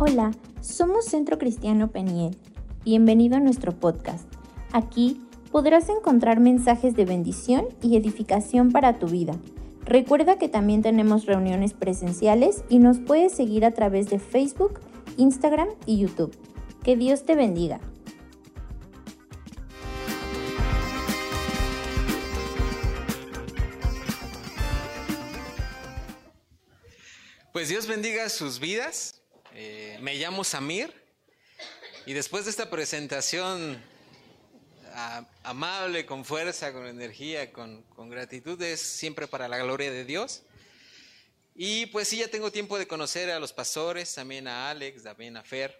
Hola, somos Centro Cristiano Peniel. Bienvenido a nuestro podcast. Aquí podrás encontrar mensajes de bendición y edificación para tu vida. Recuerda que también tenemos reuniones presenciales y nos puedes seguir a través de Facebook, Instagram y YouTube. Que Dios te bendiga. Pues Dios bendiga sus vidas. Me llamo Samir y después de esta presentación amable, con fuerza, con energía, con, con gratitud, es siempre para la gloria de Dios. Y pues sí, ya tengo tiempo de conocer a los pastores, también a Alex, también a Fer.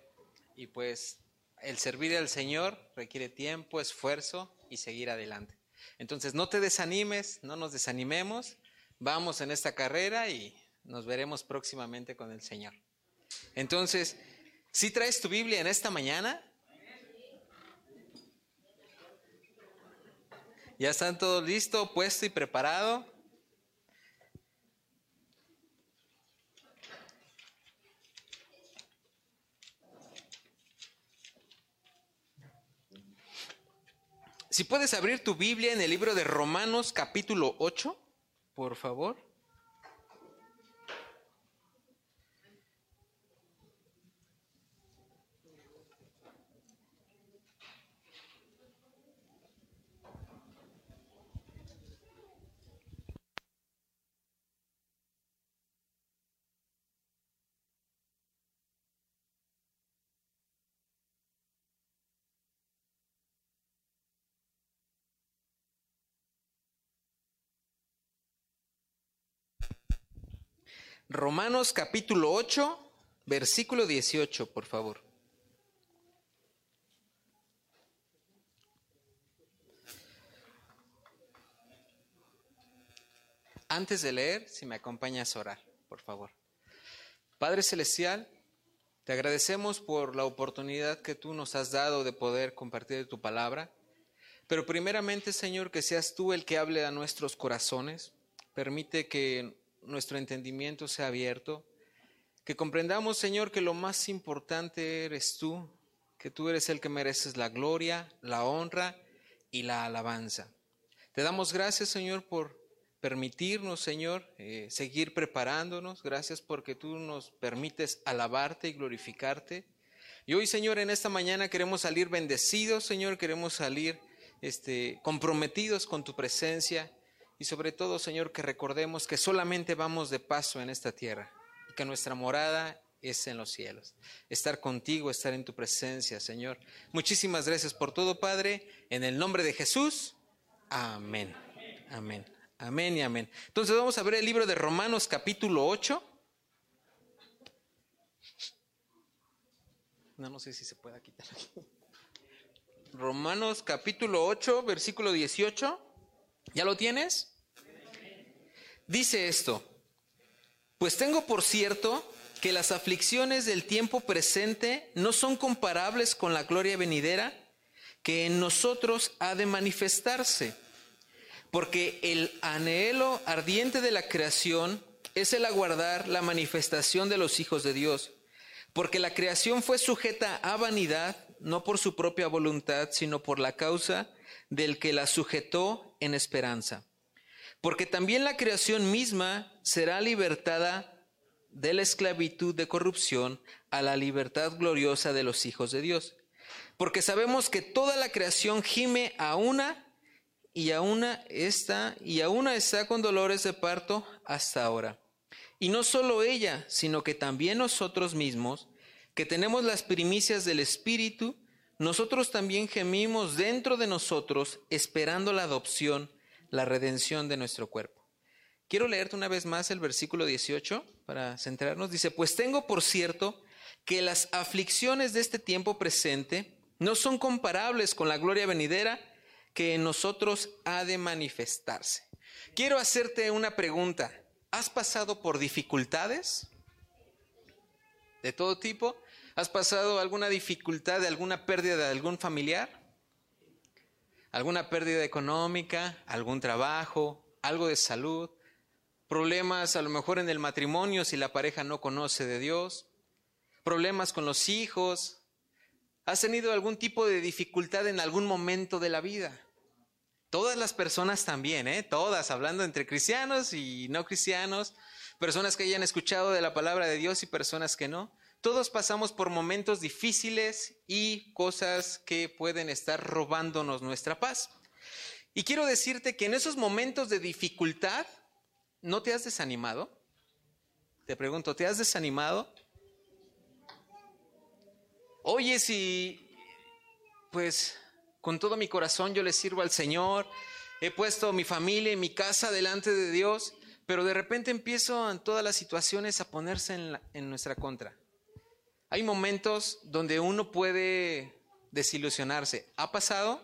Y pues el servir al Señor requiere tiempo, esfuerzo y seguir adelante. Entonces no te desanimes, no nos desanimemos, vamos en esta carrera y nos veremos próximamente con el Señor. Entonces, si traes tu Biblia en esta mañana, ya están todos listo, puesto y preparado. Si puedes abrir tu Biblia en el libro de Romanos capítulo 8, por favor. Romanos capítulo 8, versículo 18, por favor. Antes de leer, si me acompañas a orar, por favor. Padre Celestial, te agradecemos por la oportunidad que tú nos has dado de poder compartir tu palabra. Pero primeramente, Señor, que seas tú el que hable a nuestros corazones. Permite que nuestro entendimiento sea abierto. Que comprendamos, Señor, que lo más importante eres tú, que tú eres el que mereces la gloria, la honra y la alabanza. Te damos gracias, Señor, por permitirnos, Señor, eh, seguir preparándonos. Gracias porque tú nos permites alabarte y glorificarte. Y hoy, Señor, en esta mañana queremos salir bendecidos, Señor, queremos salir este, comprometidos con tu presencia y sobre todo, Señor, que recordemos que solamente vamos de paso en esta tierra y que nuestra morada es en los cielos. Estar contigo, estar en tu presencia, Señor. Muchísimas gracias por todo, Padre. En el nombre de Jesús. Amén. Amén. Amén y amén. Entonces vamos a ver el libro de Romanos capítulo 8. No, no sé si se pueda quitar aquí. Romanos capítulo 8, versículo 18. ¿Ya lo tienes? Dice esto, pues tengo por cierto que las aflicciones del tiempo presente no son comparables con la gloria venidera que en nosotros ha de manifestarse, porque el anhelo ardiente de la creación es el aguardar la manifestación de los hijos de Dios, porque la creación fue sujeta a vanidad, no por su propia voluntad, sino por la causa del que la sujetó en esperanza. Porque también la creación misma será libertada de la esclavitud de corrupción a la libertad gloriosa de los hijos de Dios. Porque sabemos que toda la creación gime a una y a una está y a una está con dolores de parto hasta ahora. Y no solo ella, sino que también nosotros mismos, que tenemos las primicias del Espíritu, nosotros también gemimos dentro de nosotros esperando la adopción, la redención de nuestro cuerpo. Quiero leerte una vez más el versículo 18 para centrarnos. Dice, pues tengo por cierto que las aflicciones de este tiempo presente no son comparables con la gloria venidera que en nosotros ha de manifestarse. Quiero hacerte una pregunta. ¿Has pasado por dificultades de todo tipo? ¿Has pasado alguna dificultad de alguna pérdida de algún familiar? ¿Alguna pérdida económica? ¿Algún trabajo? ¿Algo de salud? ¿Problemas a lo mejor en el matrimonio si la pareja no conoce de Dios? problemas con los hijos, has tenido algún tipo de dificultad en algún momento de la vida. Todas las personas también, ¿eh? Todas, hablando entre cristianos y no cristianos, personas que hayan escuchado de la palabra de Dios y personas que no. Todos pasamos por momentos difíciles y cosas que pueden estar robándonos nuestra paz. Y quiero decirte que en esos momentos de dificultad, ¿no te has desanimado? Te pregunto, ¿te has desanimado? Oye, si, pues, con todo mi corazón yo le sirvo al Señor, he puesto mi familia y mi casa delante de Dios, pero de repente empiezo en todas las situaciones a ponerse en, en nuestra contra. Hay momentos donde uno puede desilusionarse. ¿Ha pasado?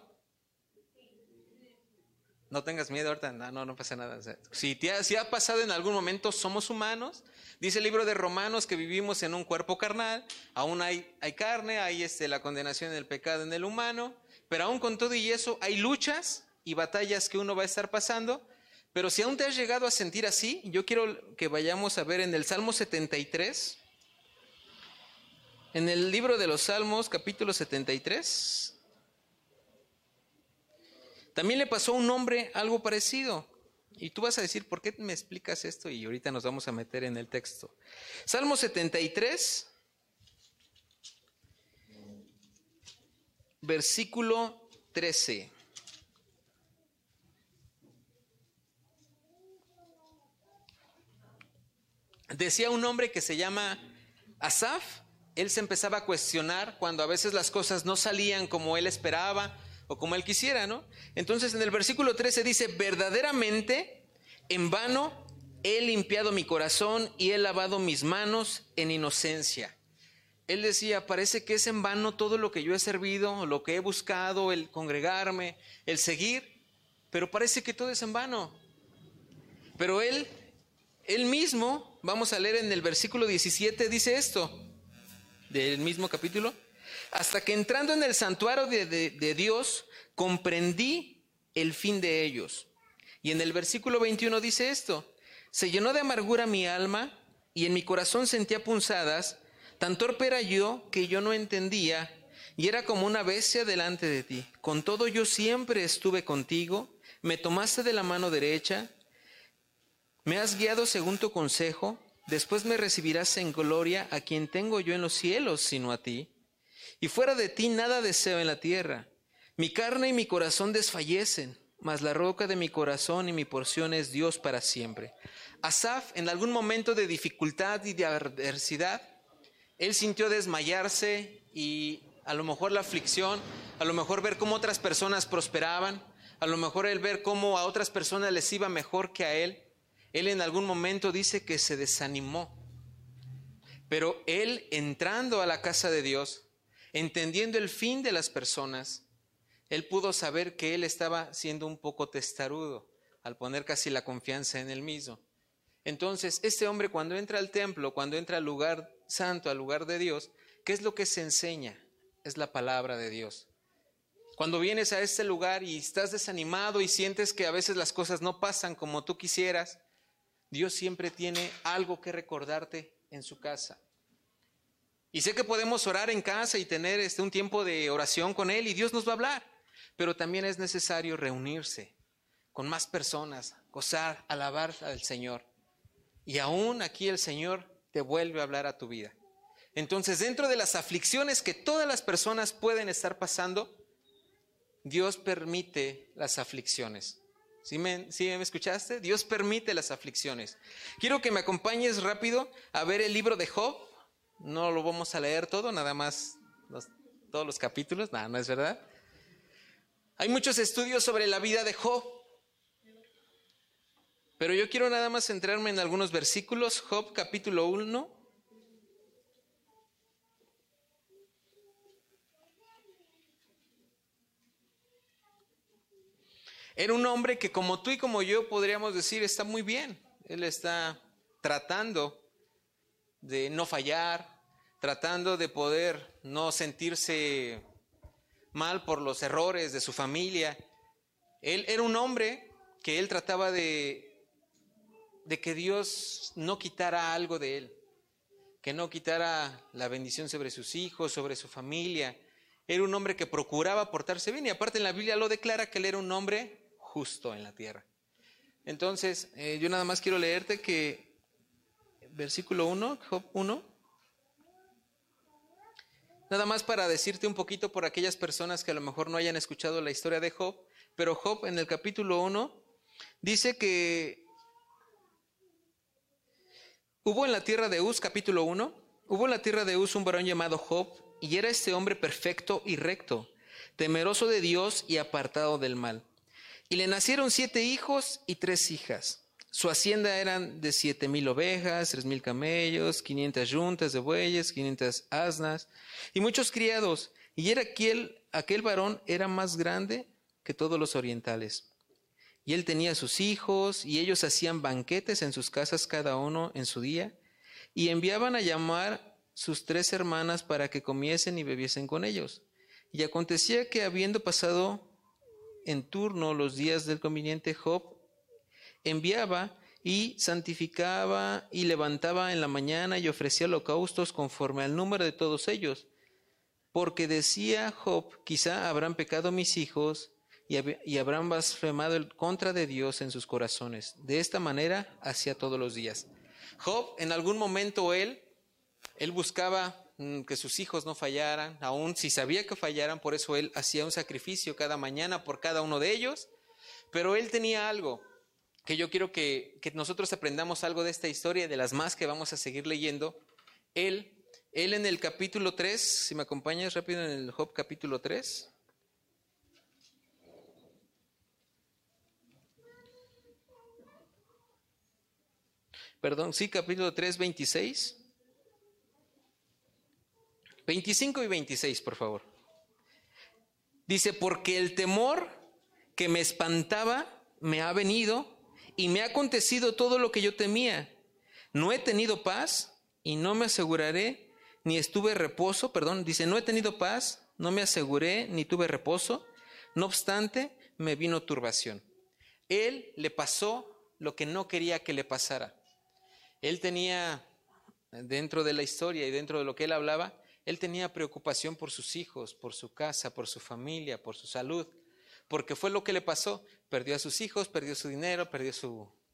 No tengas miedo ahorita, no, no, pasa nada. si, te ha, si ha pasado en algún momento, somos humanos. Dice el libro de Romanos que vivimos en un cuerpo carnal, aún hay, hay carne, hay este, la condenación del pecado en el humano, pero aún con todo y eso hay luchas y batallas que uno va a estar pasando. Pero si aún te has llegado a sentir así, yo quiero que vayamos a ver en el Salmo 73, en el libro de los Salmos, capítulo 73. También le pasó a un hombre algo parecido. Y tú vas a decir, ¿por qué me explicas esto? Y ahorita nos vamos a meter en el texto. Salmo 73, versículo 13. Decía un hombre que se llama Asaf, él se empezaba a cuestionar cuando a veces las cosas no salían como él esperaba o como él quisiera, ¿no? Entonces en el versículo 13 dice, verdaderamente en vano he limpiado mi corazón y he lavado mis manos en inocencia. Él decía, parece que es en vano todo lo que yo he servido, lo que he buscado, el congregarme, el seguir, pero parece que todo es en vano. Pero él, él mismo, vamos a leer en el versículo 17, dice esto, del mismo capítulo, hasta que entrando en el santuario de, Dios, comprendí el fin de ellos. Y en el versículo 21 dice esto, se llenó de amargura mi alma y en mi corazón sentía punzadas, tan torpe era yo que yo no entendía y era como una bestia delante de ti. Con todo yo siempre estuve contigo, me tomaste de la mano derecha, me has guiado según tu consejo, Después me recibirás en gloria a quien tengo yo en los cielos, sino a ti. Y fuera de ti nada deseo en la tierra. Mi carne y mi corazón desfallecen, mas la roca de mi corazón y mi porción es Dios para siempre. Asaf, en algún momento de dificultad y de adversidad, él sintió desmayarse y a lo mejor la aflicción, a lo mejor ver cómo otras personas prosperaban, a lo mejor el ver cómo a otras personas les iba mejor que a él, él en algún momento dice que se desanimó. Pero él entrando a la casa de Dios, entendiendo el fin de las personas, él pudo saber que él estaba siendo un poco testarudo al poner casi la confianza en él mismo. Entonces, este hombre cuando entra al templo, cuando entra al lugar santo, al lugar de Dios, ¿qué es lo que se enseña? Es la palabra de Dios. Cuando vienes a este lugar y estás desanimado y sientes que a veces las cosas no pasan como tú quisieras, Dios siempre tiene algo que recordarte en su casa. Y sé que podemos orar en casa y tener este, un tiempo de oración con Él y Dios nos va a hablar, pero también es necesario reunirse con más personas, gozar, alabar al Señor. Y aún aquí el Señor te vuelve a hablar a tu vida. Entonces, dentro de las aflicciones que todas las personas pueden estar pasando, Dios permite las aflicciones. ¿Sí me, escuchaste? Dios permite las aflicciones. Quiero que me acompañes rápido a ver el libro de Job. No lo vamos a leer todo, nada más todos los capítulos. Nada, no es verdad. Hay muchos estudios sobre la vida de Job. Pero yo quiero nada más centrarme en algunos versículos. Job capítulo 1, Era un hombre que como tú y como yo podríamos decir está muy bien. Él está tratando de no fallar, tratando de poder no sentirse mal por los errores de su familia. Él era un hombre que él trataba de, que Dios no quitara algo de él. que no quitara la bendición sobre sus hijos, sobre su familia. Era un hombre que procuraba portarse bien y aparte en la Biblia lo declara que él era un hombre justo en la tierra. Entonces, eh, yo nada más quiero leerte que versículo 1, Job 1, nada más para decirte un poquito por aquellas personas que a lo mejor no hayan escuchado la historia de Job, pero Job en el capítulo 1 dice que hubo en la tierra de Uz, capítulo 1, hubo en la tierra de Uz un varón llamado Job, y era este hombre perfecto y recto, temeroso de Dios y apartado del mal. Y le nacieron siete hijos y tres hijas. Su hacienda eran de siete mil ovejas, tres mil camellos, quinientas yuntas de bueyes, quinientas asnas y muchos criados. Y era aquel, aquel varón era más grande que todos los orientales. Y él tenía sus hijos, y ellos hacían banquetes en sus casas cada uno en su día, y enviaban a llamar sus tres hermanas para que comiesen y bebiesen con ellos. Y acontecía que habiendo pasado en turno los días del conveniente Job, enviaba y santificaba y levantaba en la mañana y ofrecía holocaustos conforme al número de todos ellos. Porque decía Job, quizá habrán pecado mis hijos y, habrán blasfemado contra de Dios en sus corazones. De esta manera hacía todos los días. Job, en algún momento él, él buscaba que sus hijos no fallaran, aun si sabía que fallaran, por eso él hacía un sacrificio cada mañana por cada uno de ellos, pero él tenía algo, que yo quiero que, nosotros aprendamos algo de esta historia, de las más que vamos a seguir leyendo. Él, él en el capítulo 3, si me acompañas rápido en el Job capítulo 3. Perdón, sí, capítulo 3, 26. 25 y 26, por favor. Dice, porque el temor que me espantaba me ha venido y me ha acontecido todo lo que yo temía. No he tenido paz y no me aseguraré, ni estuve reposo, perdón, dice, no he tenido paz, no me aseguré, ni tuve reposo. No obstante, me vino turbación. Él le pasó lo que no quería que le pasara. Él tenía, dentro de la historia y dentro de lo que él hablaba, él tenía preocupación por sus hijos, por su casa, por su familia, por su salud porque fue lo que le pasó. Perdió a sus hijos, perdió su dinero, perdió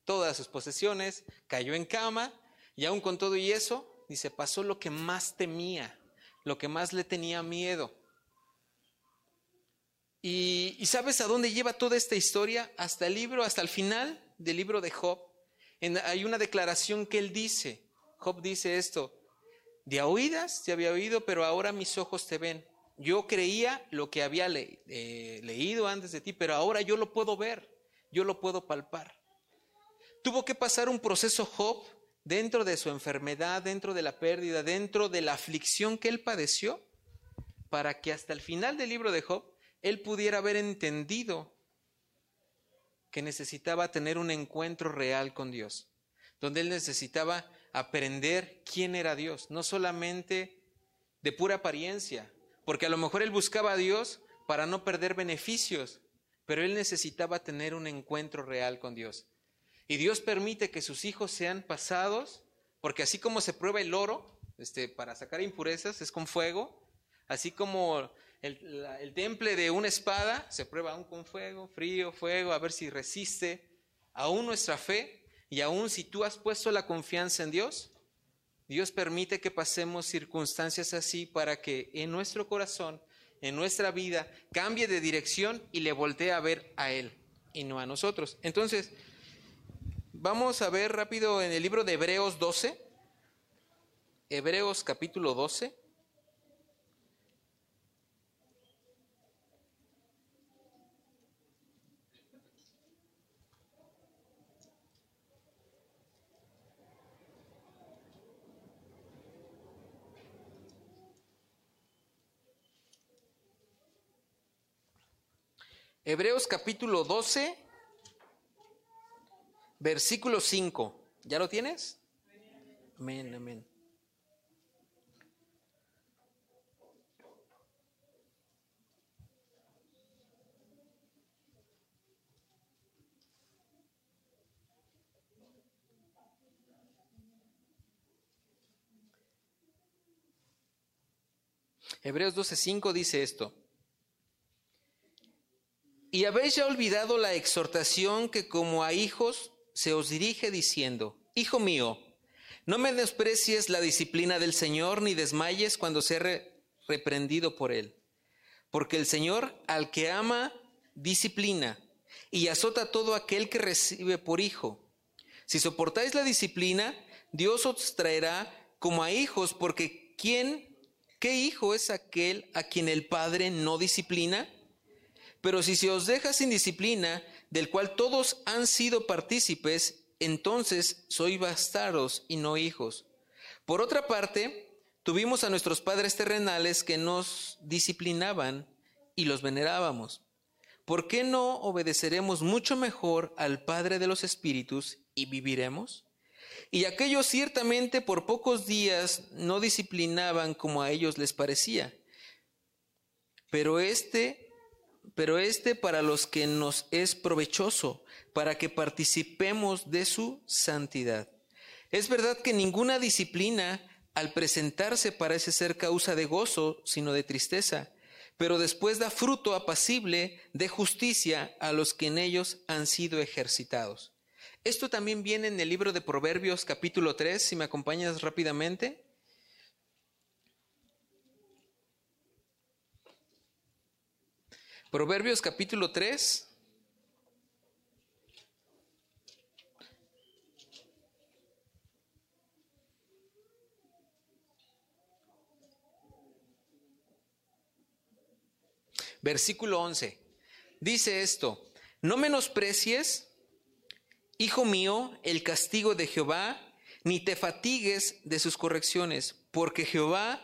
todas sus posesiones, cayó en cama y aún con todo y eso, dice, pasó lo que más temía, lo que más le tenía miedo. Y, sabes a dónde lleva toda esta historia? Hasta el libro, hasta el final del libro de Job. Hay una declaración que él dice. Job dice esto, de oídas te había oído, pero ahora mis ojos te ven. Yo creía lo que había eh, leído antes de ti, pero ahora yo lo puedo ver, yo lo puedo palpar. Tuvo que pasar un proceso Job dentro de su enfermedad, dentro de la pérdida, dentro de la aflicción que él padeció, para que hasta el final del libro de Job él pudiera haber entendido que necesitaba tener un encuentro real con Dios, donde él necesitaba aprender quién era Dios, no solamente de pura apariencia, porque a lo mejor él buscaba a Dios para no perder beneficios, pero él necesitaba tener un encuentro real con Dios. Y Dios permite que sus hijos sean pasados, porque así como se prueba el oro este, para sacar impurezas, es con fuego, así como el, el temple de una espada se prueba aún con fuego, frío, fuego, a ver si resiste, aún nuestra fe, y aún si tú has puesto la confianza en Dios, Dios permite que pasemos circunstancias así para que en nuestro corazón, en nuestra vida, cambie de dirección y le voltee a ver a Él y no a nosotros. Entonces, vamos a ver rápido en el libro de Hebreos 12, Hebreos capítulo 12. Hebreos capítulo 12, versículo 5. ¿Ya lo tienes? Amén, amén. Hebreos 12:5 dice esto. Y habéis ya olvidado la exhortación que como a hijos se os dirige diciendo, Hijo mío, no me desprecies la disciplina del Señor ni desmayes cuando sea reprendido por él. Porque el Señor al que ama, disciplina y azota todo aquel que recibe por hijo. Si soportáis la disciplina, Dios os traerá como a hijos, porque ¿quién, qué hijo es aquel a quien el Padre no disciplina? Pero si se os deja sin disciplina, del cual todos han sido partícipes, entonces sois bastardos y no hijos. Por otra parte, tuvimos a nuestros padres terrenales que nos disciplinaban y los venerábamos. ¿Por qué no obedeceremos mucho mejor al Padre de los Espíritus y viviremos? Y aquellos ciertamente por pocos días no disciplinaban como a ellos les parecía. Pero este, pero este para los que nos es provechoso, para que participemos de su santidad. Es verdad que ninguna disciplina al presentarse parece ser causa de gozo, sino de tristeza, pero después da fruto apacible de justicia a los que en ellos han sido ejercitados. Esto también viene en el libro de Proverbios capítulo 3, si me acompañas rápidamente. Proverbios capítulo 3. Versículo 11. Dice esto, no menosprecies Hijo mío, el castigo de Jehová, ni te fatigues de sus correcciones, porque Jehová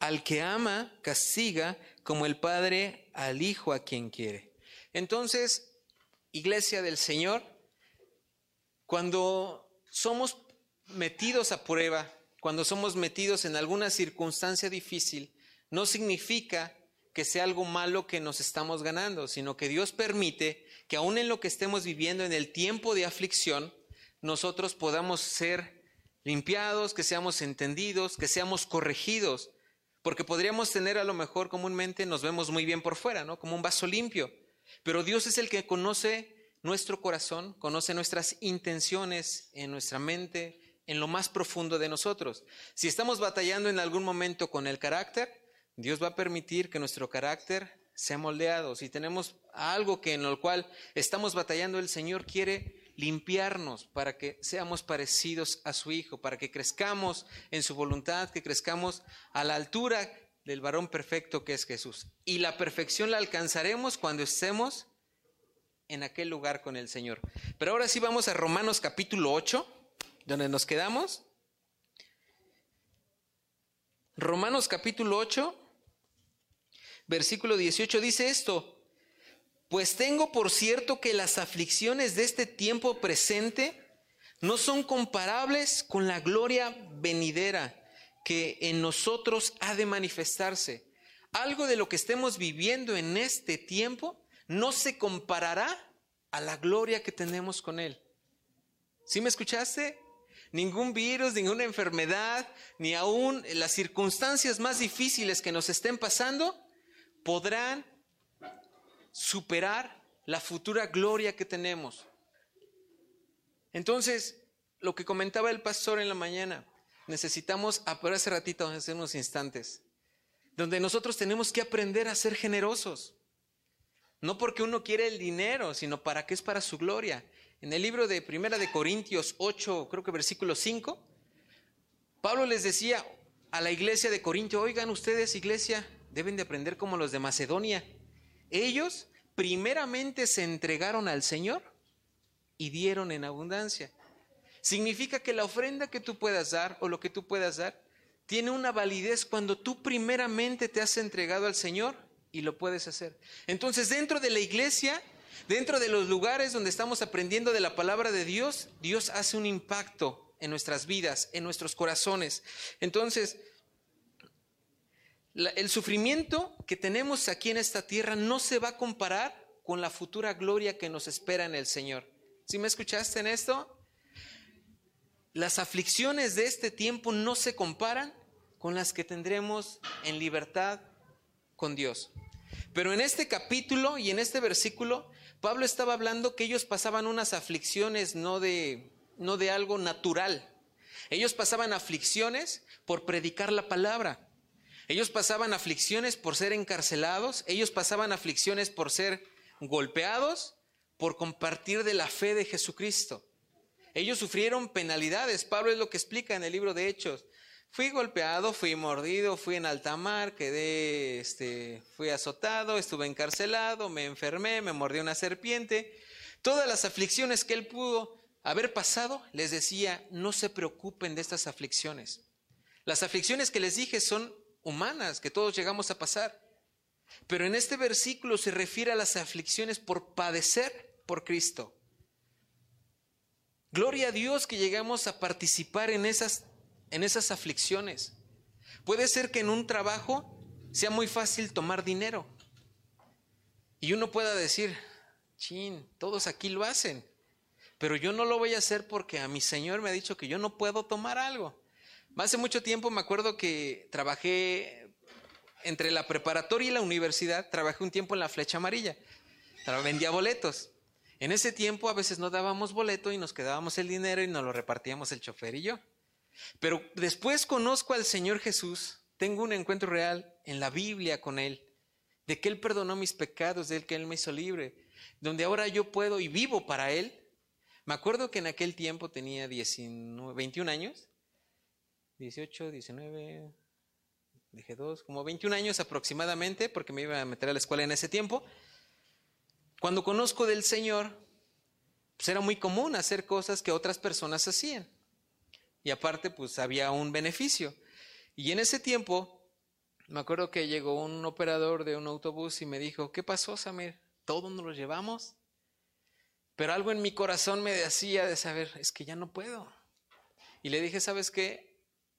al que ama castiga como el Padre al Hijo a quien quiere. Entonces, iglesia del Señor, cuando somos metidos a prueba, cuando somos metidos en alguna circunstancia difícil, no significa que sea algo malo que nos estamos ganando, sino que Dios permite que aún en lo que estemos viviendo en el tiempo de aflicción, nosotros podamos ser limpiados, que seamos entendidos, que seamos corregidos, porque podríamos tener a lo mejor comúnmente nos vemos muy bien por fuera, ¿no? Como un vaso limpio, pero Dios es el que conoce nuestro corazón, conoce nuestras intenciones en nuestra mente, en lo más profundo de nosotros. Si estamos batallando en algún momento con el carácter, Dios va a permitir que nuestro carácter sea moldeado. Si tenemos algo que en lo cual estamos batallando, el Señor quiere limpiarnos para que seamos parecidos a su Hijo, para que crezcamos en su voluntad, que crezcamos a la altura del varón perfecto que es Jesús. Y la perfección la alcanzaremos cuando estemos en aquel lugar con el Señor. Pero ahora sí vamos a Romanos capítulo 8, donde nos quedamos. Romanos capítulo 8, versículo 18 dice esto, pues tengo por cierto que las aflicciones de este tiempo presente no son comparables con la gloria venidera que en nosotros ha de manifestarse. Algo de lo que estemos viviendo en este tiempo no se comparará a la gloria que tenemos con Él. ¿Sí me escuchaste? Ningún virus, ninguna enfermedad, ni aún las circunstancias más difíciles que nos estén pasando podrán superar la futura gloria que tenemos. Entonces, lo que comentaba el pastor en la mañana, necesitamos, por hace ratito, hace unos instantes, donde nosotros tenemos que aprender a ser generosos. No porque uno quiere el dinero, sino para que es para su gloria. En el libro de Primera de Corintios 8, creo que versículo 5, Pablo les decía a la iglesia de Corintio, oigan ustedes, iglesia, deben de aprender como los de Macedonia. Ellos primeramente se entregaron al Señor y dieron en abundancia. Significa que la ofrenda que tú puedas dar o lo que tú puedas dar tiene una validez cuando tú primeramente te has entregado al Señor y lo puedes hacer. Entonces, dentro de la iglesia, dentro de los lugares donde estamos aprendiendo de la palabra de Dios, Dios hace un impacto en nuestras vidas, en nuestros corazones. Entonces, el sufrimiento que tenemos aquí en esta tierra no se va a comparar con la futura gloria que nos espera en el Señor. ¿Sí me escuchaste en esto? Las aflicciones de este tiempo no se comparan con las que tendremos en libertad con Dios. Pero en este capítulo y en este versículo, Pablo estaba hablando que ellos pasaban unas aflicciones no de, no de algo natural. Ellos pasaban aflicciones por predicar la palabra. Ellos pasaban aflicciones por ser encarcelados. Ellos pasaban aflicciones por ser golpeados, por compartir de la fe de Jesucristo. Ellos sufrieron penalidades. Pablo es lo que explica en el libro de Hechos. Fui golpeado, fui mordido, fui en alta mar, quedé, este, fui azotado, estuve encarcelado, me enfermé, me mordió una serpiente. Todas las aflicciones que él pudo haber pasado, les decía, no se preocupen de estas aflicciones. Las aflicciones que les dije son humanas, que todos llegamos a pasar. Pero en este versículo se refiere a las aflicciones por padecer por Cristo. Gloria a Dios que llegamos a participar en esas, en esas aflicciones. Puede ser que en un trabajo sea muy fácil tomar dinero. Y uno pueda decir, chin, todos aquí lo hacen, pero yo no lo voy a hacer porque a mi Señor me ha dicho que yo no puedo tomar algo. Hace mucho tiempo me acuerdo que trabajé entre la preparatoria y la universidad, trabajé un tiempo en la flecha amarilla, vendía boletos. En ese tiempo a veces no dábamos boleto y nos quedábamos el dinero y nos lo repartíamos el chofer y yo. Pero después conozco al Señor Jesús, tengo un encuentro real en la Biblia con Él, de que Él perdonó mis pecados, de que Él me hizo libre, donde ahora yo puedo y vivo para Él. Me acuerdo que en aquel tiempo tenía 19, 21 años, 18, 19, dije dos, como 21 años aproximadamente, porque me iba a meter a la escuela en ese tiempo. Cuando conozco del Señor, pues era muy común hacer cosas que otras personas hacían. Y aparte, pues había un beneficio. Y en ese tiempo, me acuerdo que llegó un operador de un autobús y me dijo, ¿qué pasó, Samir? ¿Todos nos lo llevamos? Pero algo en mi corazón me decía de saber, es que ya no puedo. Y le dije, ¿sabes qué?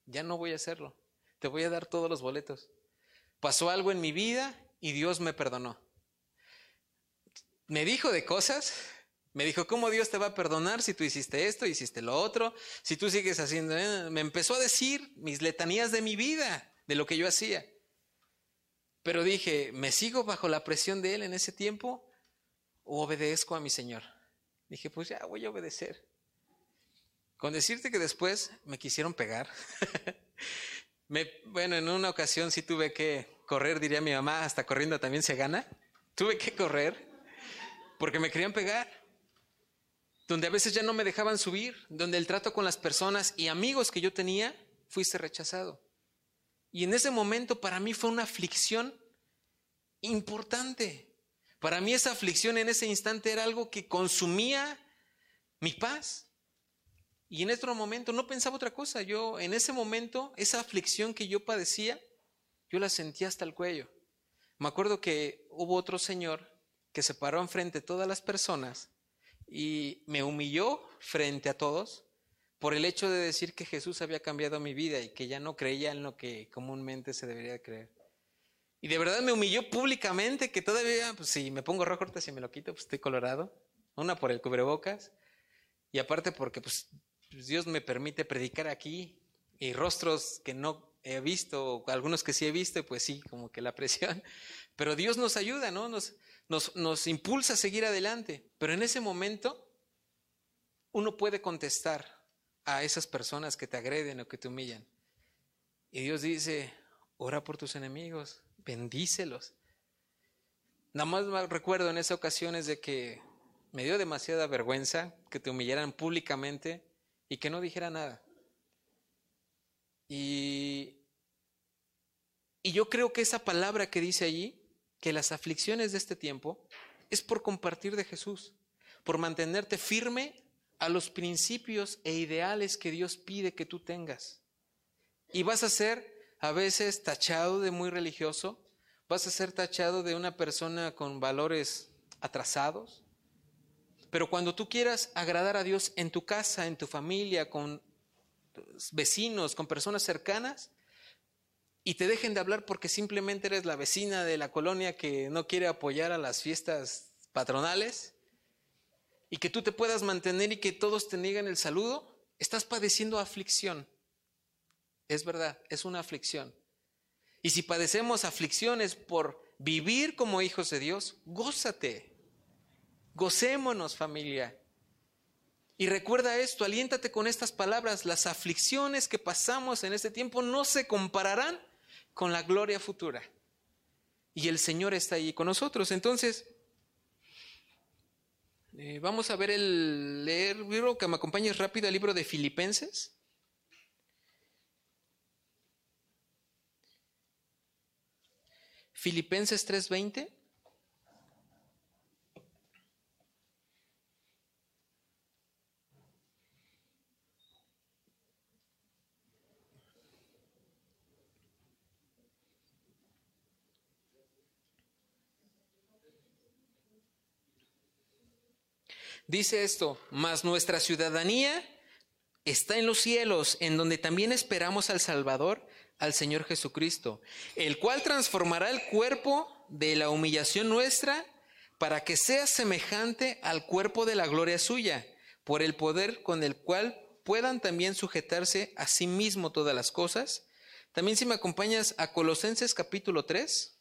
Ya no voy a hacerlo. Te voy a dar todos los boletos. Pasó algo en mi vida y Dios me perdonó me dijo de cosas, me dijo, ¿cómo Dios te va a perdonar si tú hiciste esto, hiciste lo otro? Si tú sigues haciendo... Eh, me empezó a decir mis letanías de mi vida, de lo que yo hacía. Pero dije, ¿me sigo bajo la presión de Él en ese tiempo o obedezco a mi Señor? Dije, pues ya voy a obedecer. Con decirte que después me quisieron pegar. me, bueno, en una ocasión sí tuve que correr, diría mi mamá, hasta corriendo también se gana. Tuve que correr porque me querían pegar, donde a veces ya no me dejaban subir, donde el trato con las personas y amigos que yo tenía fuiste rechazado. Y en ese momento para mí fue una aflicción importante. Para mí esa aflicción en ese instante era algo que consumía mi paz. Y en otro momento no pensaba otra cosa. Yo en ese momento, esa aflicción que yo padecía, yo la sentía hasta el cuello. Me acuerdo que hubo otro señor que se paró enfrente de todas las personas y me humilló frente a todos por el hecho de decir que Jesús había cambiado mi vida y que ya no creía en lo que comúnmente se debería creer. Y de verdad me humilló públicamente que todavía, pues si me pongo rojo ahorita si me lo quito, pues estoy colorado. Una por el cubrebocas y aparte porque pues, pues Dios me permite predicar aquí y rostros que no he visto, algunos que sí he visto, pues sí, como que la presión. Pero Dios nos ayuda, ¿no? Nos, nos, impulsa a seguir adelante. Pero en ese momento uno puede contestar a esas personas que te agreden o que te humillan. Y Dios dice, ora por tus enemigos, bendícelos. Nada más recuerdo en esa ocasión es de que me dio demasiada vergüenza que te humillaran públicamente y que no dijera nada. Y, y yo creo que esa palabra que dice allí que las aflicciones de este tiempo es por compartir de Jesús, por mantenerte firme a los principios e ideales que Dios pide que tú tengas. Y vas a ser a veces tachado de muy religioso, vas a ser tachado de una persona con valores atrasados, pero cuando tú quieras agradar a Dios en tu casa, en tu familia, con vecinos, con personas cercanas, y te dejen de hablar porque simplemente eres la vecina de la colonia que no quiere apoyar a las fiestas patronales y que tú te puedas mantener y que todos te niegan el saludo, estás padeciendo aflicción. Es verdad, es una aflicción. Y si padecemos aflicciones por vivir como hijos de Dios, gózate. Gocémonos familia. Y recuerda esto, aliéntate con estas palabras, las aflicciones que pasamos en este tiempo no se compararán con la gloria futura. Y el Señor está ahí con nosotros. Entonces, eh, vamos a ver el leer, libro que me acompañes rápido, el libro de Filipenses. Filipenses 3:20. Dice esto, mas nuestra ciudadanía está en los cielos, en donde también esperamos al Salvador, al Señor Jesucristo, el cual transformará el cuerpo de la humillación nuestra para que sea semejante al cuerpo de la gloria suya, por el poder con el cual puedan también sujetarse a sí mismo todas las cosas. También si me acompañas a Colosenses capítulo 3,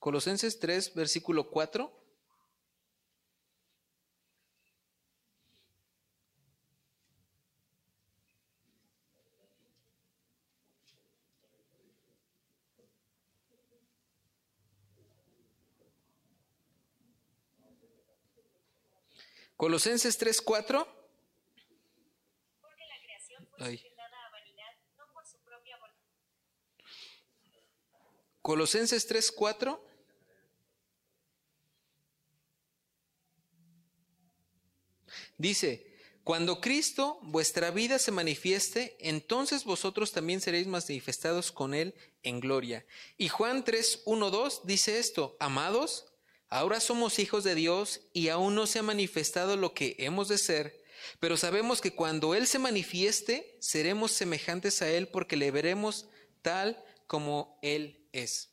Colosenses 3, versículo 4. Colosenses 3:4. Porque la creación fue a vanidad, no por su propia voluntad. Colosenses 3:4. Dice, cuando Cristo, vuestra vida, se manifieste, entonces vosotros también seréis manifestados con Él en gloria. Y Juan 3, 1, 2 dice esto, amados, Ahora somos hijos de Dios y aún no se ha manifestado lo que hemos de ser, pero sabemos que cuando Él se manifieste, seremos semejantes a Él porque le veremos tal como Él es.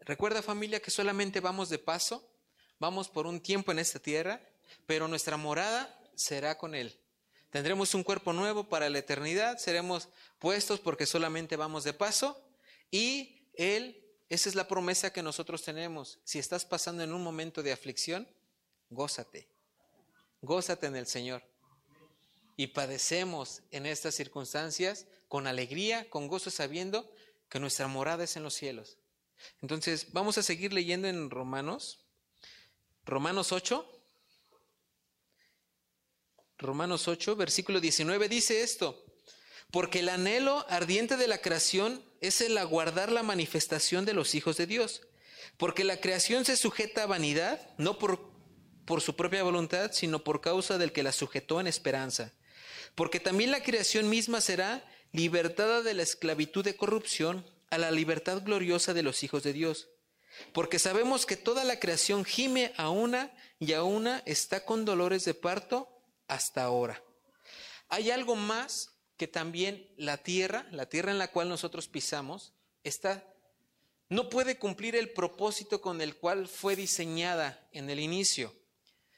Recuerda familia que solamente vamos de paso, vamos por un tiempo en esta tierra, pero nuestra morada será con Él. Tendremos un cuerpo nuevo para la eternidad, seremos puestos porque solamente vamos de paso y Él esa es la promesa que nosotros tenemos. Si estás pasando en un momento de aflicción, gózate. Gózate en el Señor. Y padecemos en estas circunstancias con alegría, con gozo, sabiendo que nuestra morada es en los cielos. Entonces, vamos a seguir leyendo en Romanos. Romanos 8. Romanos 8, versículo 19 dice esto. Porque el anhelo ardiente de la creación es el aguardar la manifestación de los hijos de Dios. Porque la creación se sujeta a vanidad, no por, por su propia voluntad, sino por causa del que la sujetó en esperanza. Porque también la creación misma será libertada de la esclavitud de corrupción a la libertad gloriosa de los hijos de Dios. Porque sabemos que toda la creación gime a una y a una está con dolores de parto hasta ahora. Hay algo más que también la tierra, la tierra en la cual nosotros pisamos, está no puede cumplir el propósito con el cual fue diseñada en el inicio.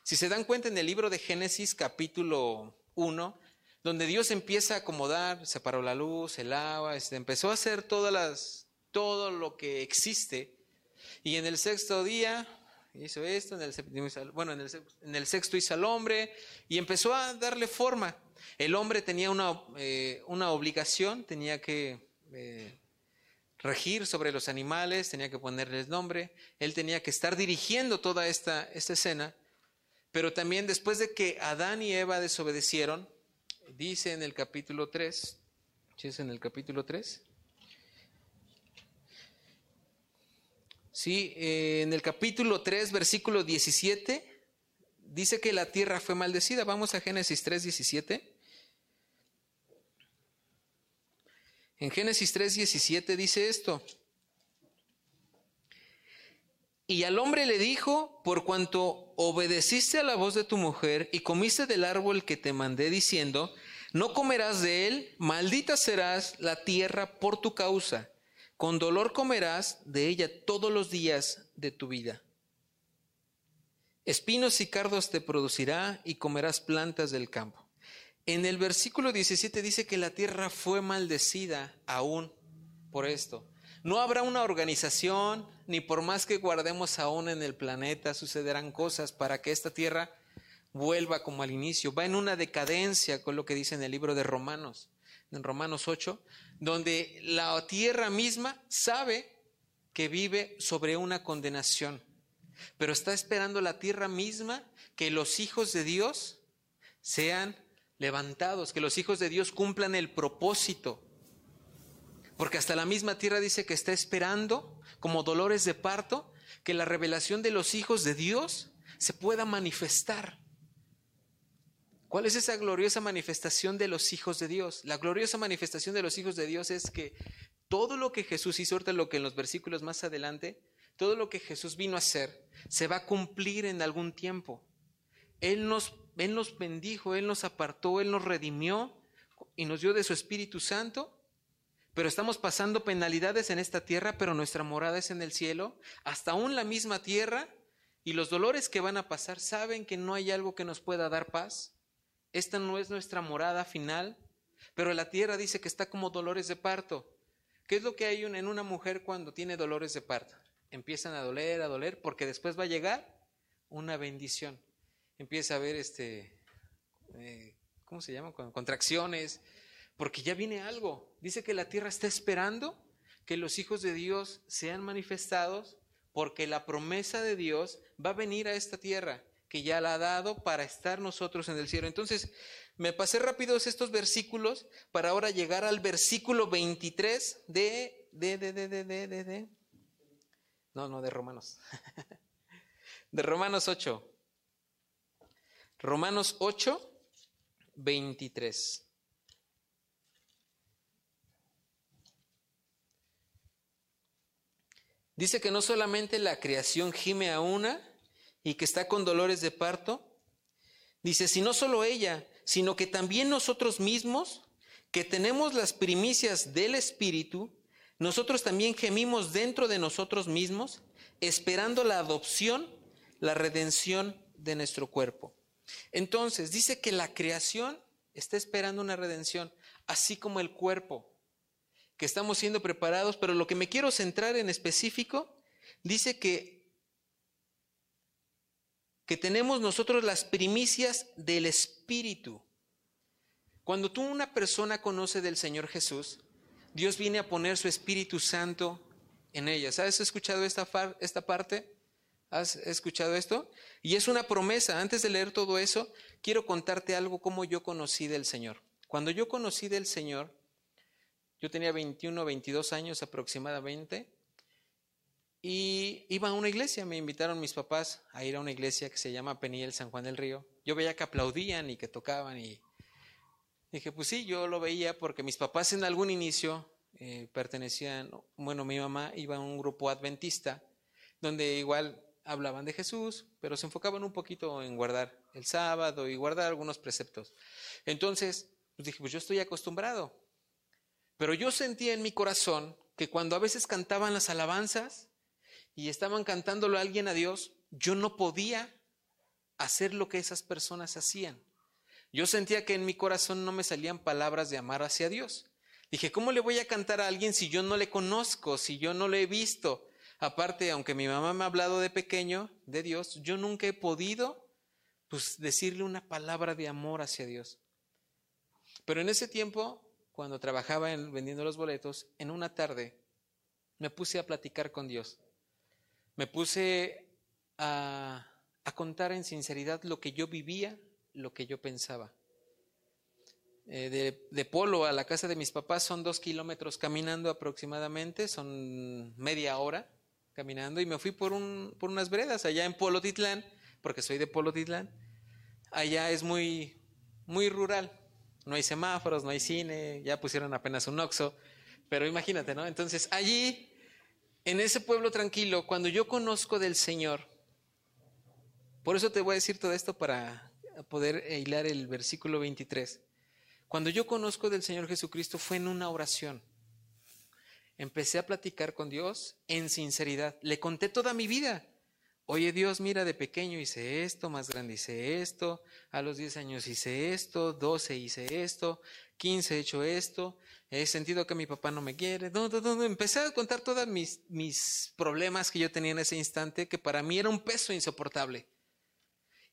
Si se dan cuenta en el libro de Génesis capítulo 1, donde Dios empieza a acomodar, separó la luz, el agua, este, empezó a hacer todo lo que existe, y en el sexto día hizo esto, en el, bueno, en el sexto hizo al hombre, y empezó a darle forma. El hombre tenía una, eh, una obligación, tenía que eh, regir sobre los animales, tenía que ponerles nombre, él tenía que estar dirigiendo toda esta, esta escena, pero también después de que Adán y Eva desobedecieron, dice en el capítulo 3, ¿sí es en el capítulo 3? Sí, eh, en el capítulo 3, versículo 17, dice que la tierra fue maldecida. Vamos a Génesis 3, 17. En Génesis 3:17 dice esto. Y al hombre le dijo, por cuanto obedeciste a la voz de tu mujer y comiste del árbol que te mandé diciendo, no comerás de él, maldita serás la tierra por tu causa, con dolor comerás de ella todos los días de tu vida. Espinos y cardos te producirá y comerás plantas del campo. En el versículo 17 dice que la tierra fue maldecida aún por esto. No habrá una organización, ni por más que guardemos aún en el planeta, sucederán cosas para que esta tierra vuelva como al inicio. Va en una decadencia con lo que dice en el libro de Romanos, en Romanos 8, donde la tierra misma sabe que vive sobre una condenación, pero está esperando la tierra misma que los hijos de Dios sean levantados, que los hijos de Dios cumplan el propósito. Porque hasta la misma tierra dice que está esperando, como dolores de parto, que la revelación de los hijos de Dios se pueda manifestar. ¿Cuál es esa gloriosa manifestación de los hijos de Dios? La gloriosa manifestación de los hijos de Dios es que todo lo que Jesús hizo, ahorita lo que en los versículos más adelante, todo lo que Jesús vino a hacer, se va a cumplir en algún tiempo. Él nos, él nos bendijo, Él nos apartó, Él nos redimió y nos dio de su Espíritu Santo, pero estamos pasando penalidades en esta tierra, pero nuestra morada es en el cielo, hasta aún la misma tierra, y los dolores que van a pasar, ¿saben que no hay algo que nos pueda dar paz? Esta no es nuestra morada final, pero la tierra dice que está como dolores de parto. ¿Qué es lo que hay en una mujer cuando tiene dolores de parto? Empiezan a doler, a doler, porque después va a llegar una bendición. Empieza a haber este, eh, ¿cómo se llama? Contracciones, porque ya viene algo. Dice que la tierra está esperando que los hijos de Dios sean manifestados, porque la promesa de Dios va a venir a esta tierra que ya la ha dado para estar nosotros en el cielo. Entonces, me pasé rápidos estos versículos para ahora llegar al versículo 23 de, de, de, de, de, de, de, no, no, de Romanos. de Romanos 8. Romanos 8, 23. Dice que no solamente la creación gime a una, y que está con dolores de parto, dice, si no solo ella, sino que también nosotros mismos, que tenemos las primicias del Espíritu, nosotros también gemimos dentro de nosotros mismos, esperando la adopción, la redención de nuestro cuerpo. Entonces, dice que la creación está esperando una redención, así como el cuerpo, que estamos siendo preparados, pero lo que me quiero centrar en específico, dice que que tenemos nosotros las primicias del Espíritu. Cuando tú una persona conoce del Señor Jesús, Dios viene a poner su Espíritu Santo en ella. ¿Has escuchado esta, esta parte? ¿Has escuchado esto? Y es una promesa. Antes de leer todo eso, quiero contarte algo como yo conocí del Señor. Cuando yo conocí del Señor, yo tenía 21, 22 años aproximadamente, y iba a una iglesia, me invitaron mis papás a ir a una iglesia que se llama Peniel San Juan del Río. Yo veía que aplaudían y que tocaban y dije, pues sí, yo lo veía porque mis papás en algún inicio eh, pertenecían, bueno, mi mamá iba a un grupo adventista donde igual hablaban de Jesús, pero se enfocaban un poquito en guardar el sábado y guardar algunos preceptos. Entonces, pues dije, pues yo estoy acostumbrado. Pero yo sentía en mi corazón que cuando a veces cantaban las alabanzas, y estaban cantándolo a alguien a Dios, yo no podía hacer lo que esas personas hacían. Yo sentía que en mi corazón no me salían palabras de amar hacia Dios. Dije, ¿cómo le voy a cantar a alguien si yo no le conozco, si yo no le he visto? Aparte, aunque mi mamá me ha hablado de pequeño de Dios, yo nunca he podido pues decirle una palabra de amor hacia Dios. Pero en ese tiempo, cuando trabajaba en, vendiendo los boletos, en una tarde me puse a platicar con Dios me puse a, contar en sinceridad lo que yo vivía, lo que yo pensaba. Eh, de, Polo a la casa de mis papás son dos kilómetros caminando aproximadamente, son media hora caminando y me fui por, un, por unas veredas allá en Polo Titlán, porque soy de Polo Titlán. Allá es muy, muy rural, no hay semáforos, no hay cine, ya pusieron apenas un oxo, pero imagínate, ¿no? Entonces allí en ese pueblo tranquilo, cuando yo conozco del Señor, por eso te voy a decir todo esto para poder hilar el versículo 23. Cuando yo conozco del Señor Jesucristo fue en una oración. Empecé a platicar con Dios en sinceridad. Le conté toda mi vida. Oye Dios, mira, de pequeño hice esto, más grande hice esto, a los 10 años hice esto, 12 hice esto, 15 he hecho esto, he sentido que mi papá no me quiere. Empecé a contar todos mis, mis problemas que yo tenía en ese instante, que para mí era un peso insoportable.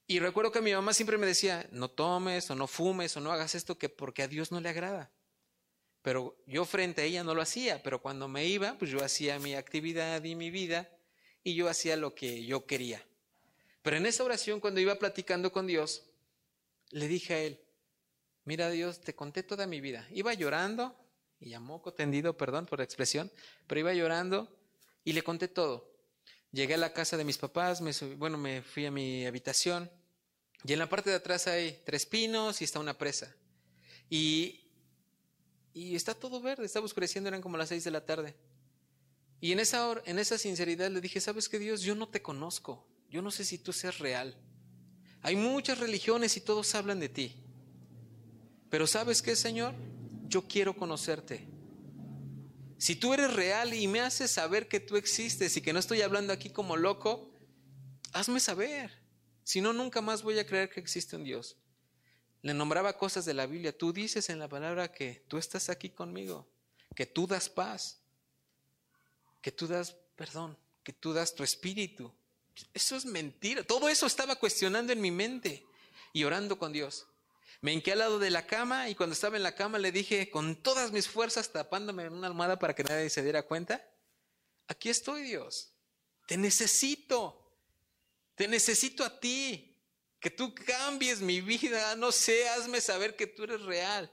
Y recuerdo que mi mamá siempre me decía, no tomes o no fumes o no hagas esto que porque a Dios no le agrada. Pero yo frente a ella no lo hacía, pero cuando me iba, pues yo hacía mi actividad y mi vida y yo hacía lo que yo quería. Pero en esa oración, cuando iba platicando con Dios, le dije a él, mira Dios, te conté toda mi vida. Iba llorando, y a moco tendido, perdón por la expresión, pero iba llorando y le conté todo. Llegué a la casa de mis papás, me bueno, me fui a mi habitación y en la parte de atrás hay tres pinos y está una presa. Y, y está todo verde, estaba oscureciendo, eran como las seis de la tarde. Y en esa, hora, en esa sinceridad le dije, ¿sabes qué Dios? Yo no te conozco, yo no sé si tú seas real. Hay muchas religiones y todos hablan de ti. Pero ¿sabes qué, Señor? Yo quiero conocerte. Si tú eres real y me haces saber que tú existes y que no estoy hablando aquí como loco, hazme saber. Si no, nunca más voy a creer que existe un Dios. Le nombraba cosas de la Biblia. Tú dices en la palabra que tú estás aquí conmigo, que tú das paz, que tú das perdón, que tú das tu espíritu. Eso es mentira. Todo eso estaba cuestionando en mi mente y orando con Dios. Me hinqué al lado de la cama y cuando estaba en la cama le dije con todas mis fuerzas tapándome en una almohada para que nadie se diera cuenta, aquí estoy Dios, te necesito, te necesito a ti, que tú cambies mi vida, no sé, hazme saber que tú eres real.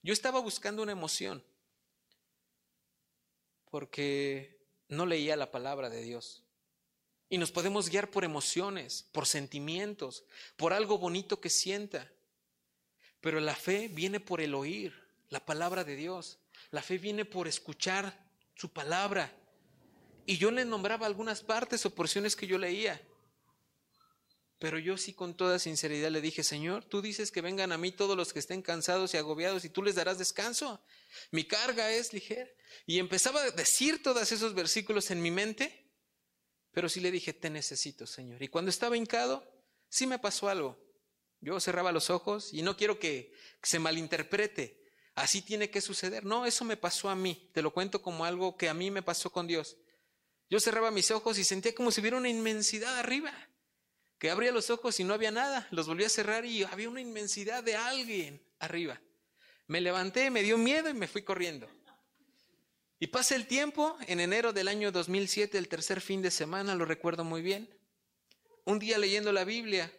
Yo estaba buscando una emoción porque no leía la palabra de Dios. Y nos podemos guiar por emociones, por sentimientos, por algo bonito que sienta. Pero la fe viene por el oír la palabra de Dios. La fe viene por escuchar su palabra. Y yo le nombraba algunas partes o porciones que yo leía. Pero yo sí con toda sinceridad le dije, Señor, tú dices que vengan a mí todos los que estén cansados y agobiados y tú les darás descanso. Mi carga es ligera. Y empezaba a decir todos esos versículos en mi mente, pero sí le dije, te necesito, Señor. Y cuando estaba hincado, sí me pasó algo. Yo cerraba los ojos y no quiero que se malinterprete. Así tiene que suceder. No, eso me pasó a mí. Te lo cuento como algo que a mí me pasó con Dios. Yo cerraba mis ojos y sentía como si hubiera una inmensidad arriba. Que abría los ojos y no había nada. Los volví a cerrar y había una inmensidad de alguien arriba. Me levanté, me dio miedo y me fui corriendo. Y pasa el tiempo, en enero del año 2007, el tercer fin de semana, lo recuerdo muy bien. Un día leyendo la Biblia,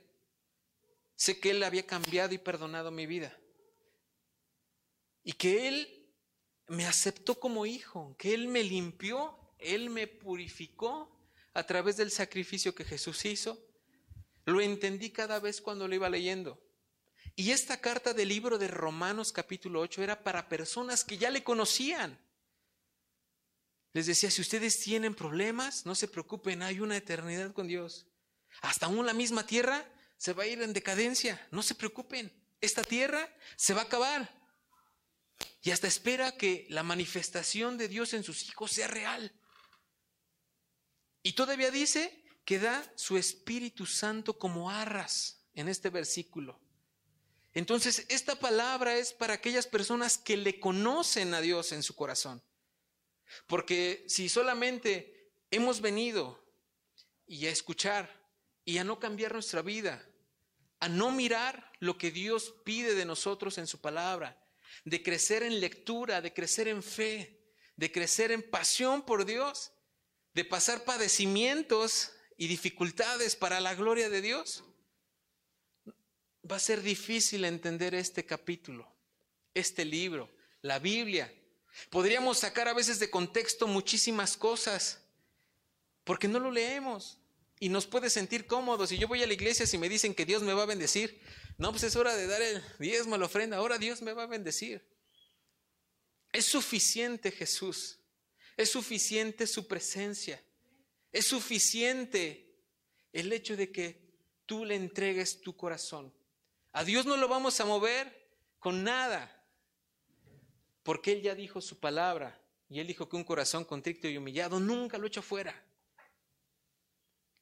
Sé que Él había cambiado y perdonado mi vida. Y que Él me aceptó como hijo, que Él me limpió, Él me purificó a través del sacrificio que Jesús hizo. Lo entendí cada vez cuando lo iba leyendo. Y esta carta del libro de Romanos capítulo 8 era para personas que ya le conocían. Les decía, si ustedes tienen problemas, no se preocupen, hay una eternidad con Dios. Hasta aún la misma tierra se va a ir en decadencia. No se preocupen. Esta tierra se va a acabar. Y hasta espera que la manifestación de Dios en sus hijos sea real. Y todavía dice que da su Espíritu Santo como arras en este versículo. Entonces, esta palabra es para aquellas personas que le conocen a Dios en su corazón. Porque si solamente hemos venido y a escuchar y a no cambiar nuestra vida, a no mirar lo que Dios pide de nosotros en su palabra, de crecer en lectura, de crecer en fe, de crecer en pasión por Dios, de pasar padecimientos y dificultades para la gloria de Dios, va a ser difícil entender este capítulo, este libro, la Biblia. Podríamos sacar a veces de contexto muchísimas cosas, porque no lo leemos y nos puede sentir cómodos. Si yo voy a la iglesia si me dicen que Dios me va a bendecir, no, pues es hora de dar el diezmo, la ofrenda, ahora Dios me va a bendecir. Es suficiente Jesús, es suficiente su presencia, es suficiente el hecho de que tú le entregues tu corazón. A Dios no lo vamos a mover con nada, porque Él ya dijo su palabra y Él dijo que un corazón contrito y humillado nunca lo echa fuera.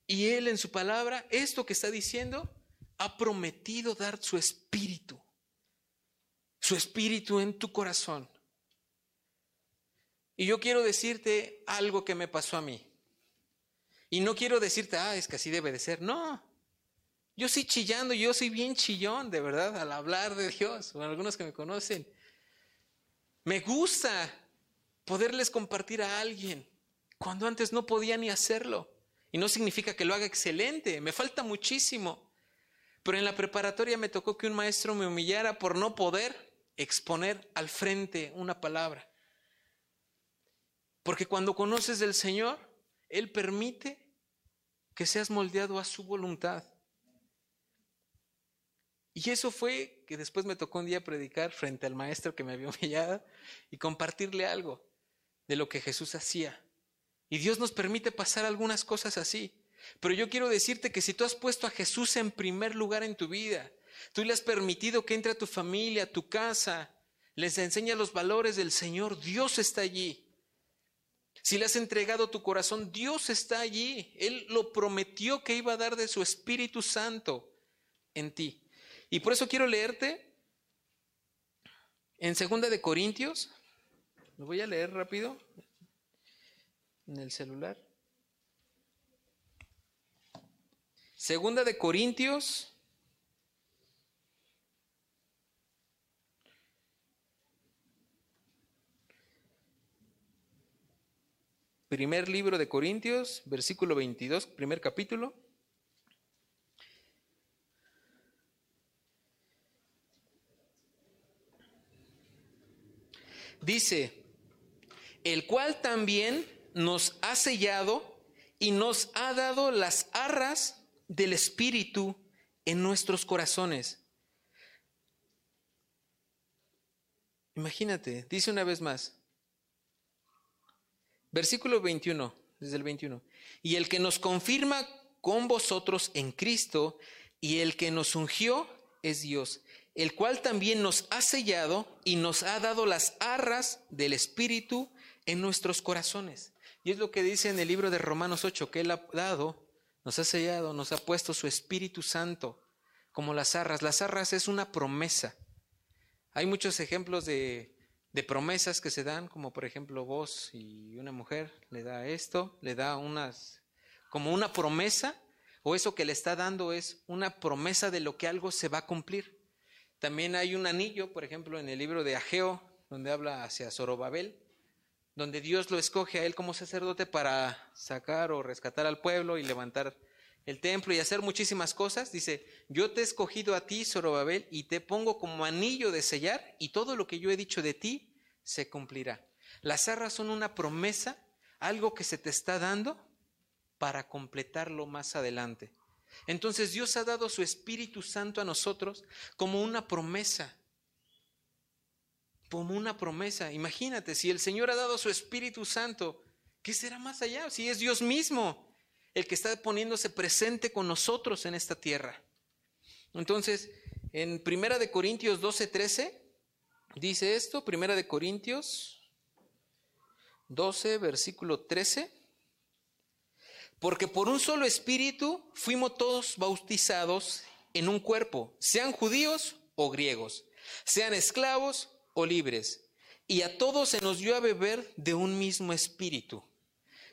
Y Él en su palabra, esto que está diciendo, ha prometido dar su espíritu, su espíritu en tu corazón. Y yo quiero decirte algo que me pasó a mí. Y no quiero decirte, ah, es que así debe de ser. No. Yo sí chillando, yo soy bien chillón, de verdad, al hablar de Dios, o algunos que me conocen. Me gusta poderles compartir a alguien cuando antes no podía ni hacerlo. Y no significa que lo haga excelente, me falta muchísimo. Pero en la preparatoria me tocó que un maestro me humillara por no poder exponer al frente una palabra. Porque cuando conoces del Señor, Él permite que seas moldeado a su voluntad. Y eso fue que después me tocó un día predicar frente al maestro que me había humillado y compartirle algo de lo que Jesús hacía. Y Dios nos permite pasar algunas cosas así. Pero yo quiero decirte que si tú has puesto a Jesús en primer lugar en tu vida, tú le has permitido que entre a tu familia, a tu casa, les enseña los valores del Señor, Dios está allí. Si le has entregado tu corazón, Dios está allí. Él lo prometió que iba a dar de su Espíritu Santo en ti. Y por eso quiero leerte en Segunda de Corintios. Lo voy a leer rápido en el celular. Segunda de Corintios. Primer libro de Corintios, versículo 22, primer capítulo. Dice, el cual también nos ha sellado y nos ha dado las arras del Espíritu en nuestros corazones. Imagínate, dice una vez más, versículo 21, desde el 21, y el que nos confirma con vosotros en Cristo y el que nos ungió es Dios, el cual también nos ha sellado y nos ha dado las arras del Espíritu en nuestros corazones. Y es lo que dice en el libro de Romanos 8, que Él ha dado nos ha sellado, nos ha puesto su Espíritu Santo, como las arras. Las arras es una promesa. Hay muchos ejemplos de, de promesas que se dan, como por ejemplo vos y una mujer le da esto, le da unas, como una promesa, o eso que le está dando es una promesa de lo que algo se va a cumplir. También hay un anillo, por ejemplo, en el libro de Ageo, donde habla hacia Zorobabel, donde Dios lo escoge a él como sacerdote para sacar o rescatar al pueblo y levantar el templo y hacer muchísimas cosas. Dice, yo te he escogido a ti, Zorobabel, y te pongo como anillo de sellar, y todo lo que yo he dicho de ti se cumplirá. Las arras son una promesa, algo que se te está dando para completarlo más adelante. Entonces Dios ha dado su Espíritu Santo a nosotros como una promesa como una promesa. Imagínate, si el Señor ha dado su Espíritu Santo, ¿qué será más allá? Si es Dios mismo el que está poniéndose presente con nosotros en esta tierra. Entonces, en Primera de Corintios 12, 13, dice esto, Primera de Corintios 12, versículo 13. Porque por un solo espíritu fuimos todos bautizados en un cuerpo, sean judíos o griegos, sean esclavos libres, y a todos se nos dio a beber de un mismo espíritu.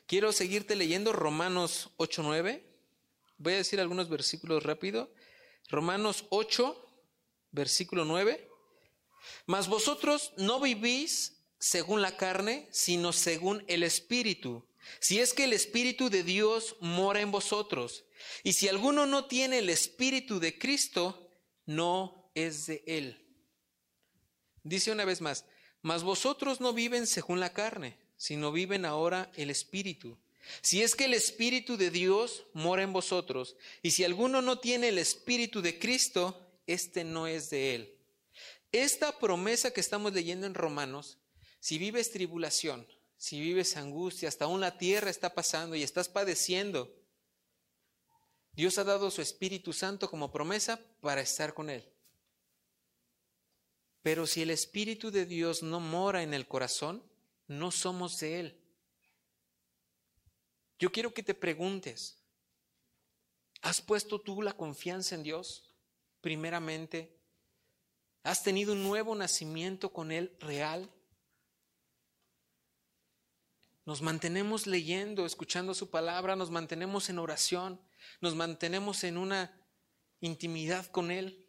Quiero seguirte leyendo Romanos 8.9. Voy a decir algunos versículos rápido. Romanos 8, versículo 9. Mas vosotros no vivís según la carne, sino según el Espíritu. Si es que el Espíritu de Dios mora en vosotros. Y si alguno no tiene el Espíritu de Cristo, no es de él. Dice una vez más, mas vosotros no viven según la carne, sino viven ahora el Espíritu. Si es que el Espíritu de Dios mora en vosotros, y si alguno no tiene el Espíritu de Cristo, este no es de él. Esta promesa que estamos leyendo en Romanos, si vives tribulación, si vives angustia, hasta aún la tierra está pasando y estás padeciendo, Dios ha dado su Espíritu Santo como promesa para estar con él. Pero si el Espíritu de Dios no mora en el corazón, no somos de Él. Yo quiero que te preguntes, ¿Has puesto tú la confianza en Dios primeramente? ¿Has tenido un nuevo nacimiento con Él real? Nos mantenemos leyendo, escuchando su palabra, nos mantenemos en oración, nos mantenemos en una intimidad con Él.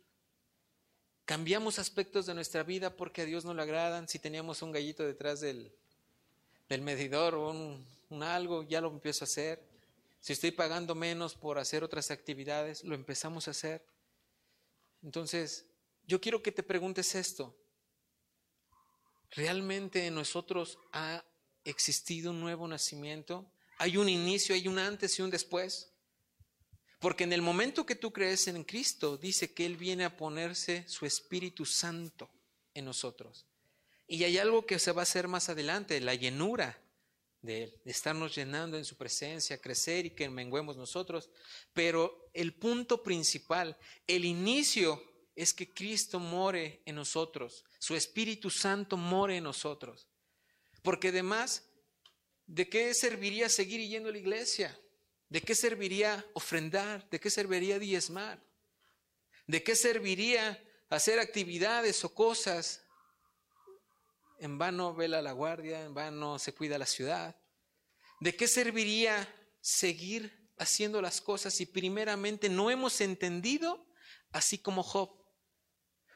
Cambiamos aspectos de nuestra vida porque a Dios no le agradan. Si teníamos un gallito detrás del, del medidor o un, algo, ya lo empiezo a hacer. Si estoy pagando menos por hacer otras actividades, lo empezamos a hacer. Entonces, yo quiero que te preguntes esto. ¿Realmente en nosotros ha existido un nuevo nacimiento? ¿Hay un inicio, hay un antes y un después? Porque en el momento que tú crees en Cristo, dice que Él viene a ponerse su Espíritu Santo en nosotros. Y hay algo que se va a hacer más adelante, la llenura de Él, estarnos llenando en su presencia, crecer y que menguemos nosotros. Pero el punto principal, el inicio es que Cristo more en nosotros, su Espíritu Santo more en nosotros. Porque además, ¿de qué serviría seguir yendo a la iglesia? ¿De qué serviría ofrendar? ¿De qué serviría diezmar? ¿De qué serviría hacer actividades o cosas? En vano vela la guardia, en vano se cuida la ciudad. ¿De qué serviría seguir haciendo las cosas si primeramente no hemos entendido así como Job?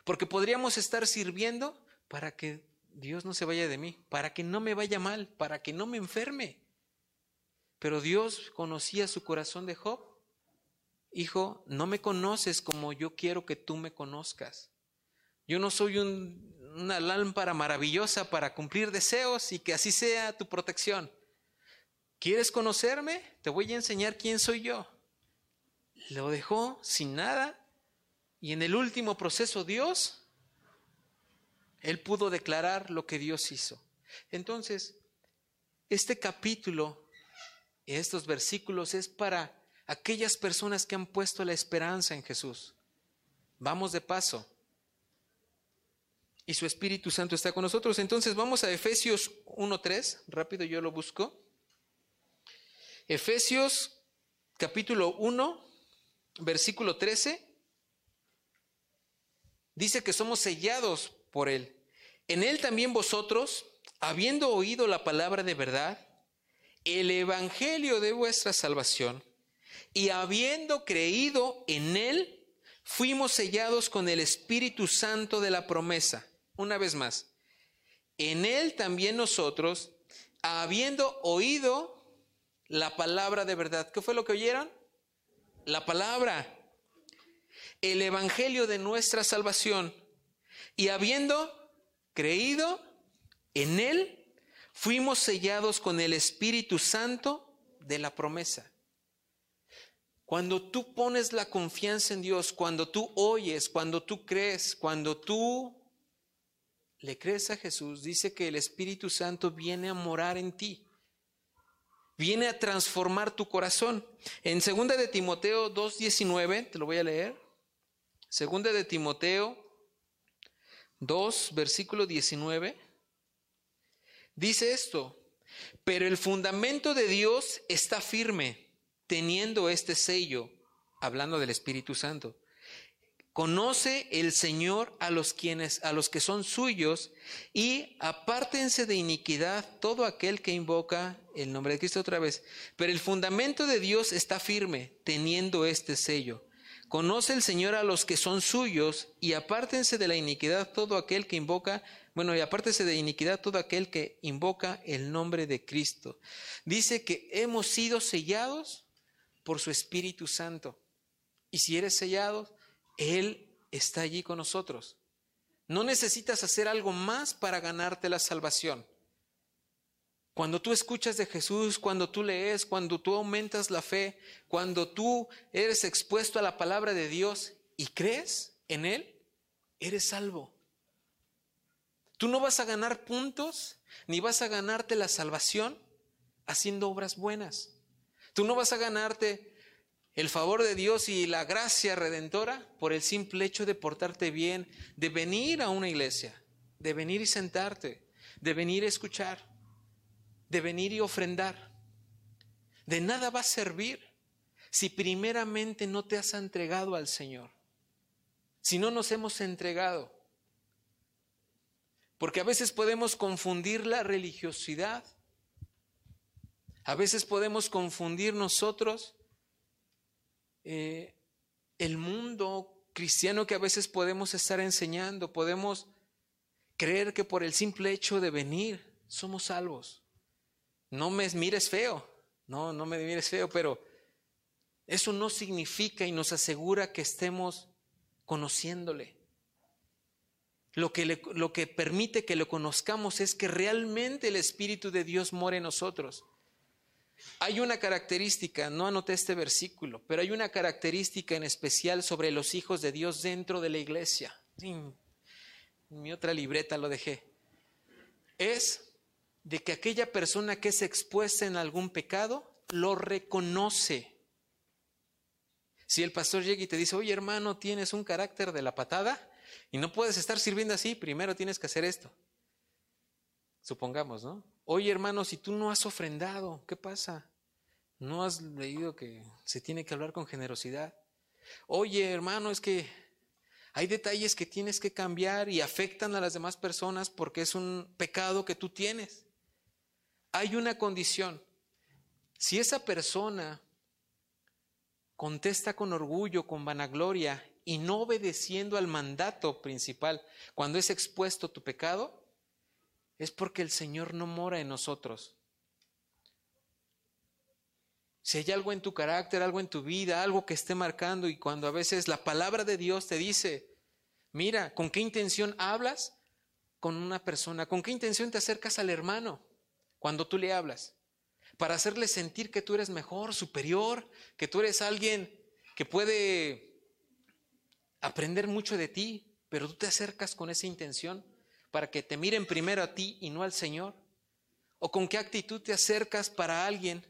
Porque podríamos estar sirviendo para que Dios no se vaya de mí, para que no me vaya mal, para que no me enferme. Pero Dios conocía su corazón de Job. Hijo, no me conoces como yo quiero que tú me conozcas. Yo no soy una lámpara maravillosa para cumplir deseos y que así sea tu protección. ¿Quieres conocerme? Te voy a enseñar quién soy yo. Lo dejó sin nada y en el último proceso Dios él pudo declarar lo que Dios hizo. Entonces, este capítulo, estos versículos es para aquellas personas que han puesto la esperanza en Jesús. Vamos de paso. Y su Espíritu Santo está con nosotros. Entonces vamos a Efesios 1.3. Rápido yo lo busco. Efesios capítulo 1, versículo 13. Dice que somos sellados por Él. En Él también vosotros, habiendo oído la palabra de verdad, el Evangelio de vuestra salvación, y habiendo creído en Él, fuimos sellados con el Espíritu Santo de la promesa. Una vez más, en Él también nosotros, habiendo oído la palabra de verdad. ¿Qué fue lo que oyeron? La palabra, el Evangelio de nuestra salvación y habiendo creído en Él, fuimos sellados con el Espíritu Santo de la promesa. Cuando tú pones la confianza en Dios, cuando tú oyes, cuando tú crees, cuando tú le crees a Jesús, dice que el Espíritu Santo viene a morar en ti. Viene a transformar tu corazón. En 2 de Timoteo 2:19, te lo voy a leer. 2 de Timoteo 2, versículo 19, dice esto, pero el fundamento de Dios está firme, teniendo este sello, hablando del Espíritu Santo. Conoce el Señor a los quienes a los que son suyos y apártense de iniquidad todo aquel que invoca el nombre de Cristo otra vez. Pero el fundamento de Dios está firme, teniendo este sello. Conoce el Señor a los que son suyos y apártense de la iniquidad todo aquel que invoca, bueno, y apártese de iniquidad todo aquel que invoca el nombre de Cristo. Dice que hemos sido sellados por su Espíritu Santo. Y si eres sellado, Él está allí con nosotros. No necesitas hacer algo más para ganarte la salvación. Cuando tú escuchas de Jesús, cuando tú lees, cuando tú aumentas la fe, cuando tú eres expuesto a la palabra de Dios y crees en Él, eres salvo. Tú no vas a ganar puntos ni vas a ganarte la salvación haciendo obras buenas. Tú no vas a ganarte el favor de Dios y la gracia redentora por el simple hecho de portarte bien, de venir a una iglesia, de venir y sentarte, de venir a escuchar de venir y ofrendar. De nada va a servir si primeramente no te has entregado al Señor, si no nos hemos entregado. Porque a veces podemos confundir la religiosidad, a veces podemos confundir nosotros eh, el mundo cristiano que a veces podemos estar enseñando, podemos creer que por el simple hecho de venir somos salvos. No me mires feo, no, no me mires feo, pero eso no significa y nos asegura que estemos conociéndole. Lo que, lo que permite que lo conozcamos es que realmente el Espíritu de Dios mora en nosotros. Hay una característica, no anoté este versículo, pero hay una característica en especial sobre los hijos de Dios dentro de la iglesia. En mi otra libreta lo dejé. Es de que aquella persona que es expuesta en algún pecado lo reconoce. Si el pastor llega y te dice, oye hermano, tienes un carácter de la patada y no puedes estar sirviendo así, primero tienes que hacer esto. Supongamos, ¿no? Oye hermano, si tú no has ofrendado, ¿qué pasa? ¿No has leído que se tiene que hablar con generosidad? Oye hermano, es que hay detalles que tienes que cambiar y afectan a las demás personas porque es un pecado que tú tienes. Hay una condición. Si esa persona contesta con orgullo, con vanagloria y no obedeciendo al mandato principal cuando es expuesto tu pecado, es porque el Señor no mora en nosotros. Si hay algo en tu carácter, algo en tu vida, algo que esté marcando y cuando a veces la palabra de Dios te dice, mira, ¿con qué intención hablas con una persona? ¿Con qué intención te acercas al hermano cuando tú le hablas? para hacerle sentir que tú eres mejor, superior, que tú eres alguien que puede aprender mucho de ti, pero tú te acercas con esa intención para que te miren primero a ti y no al Señor. ¿O con qué actitud te acercas para alguien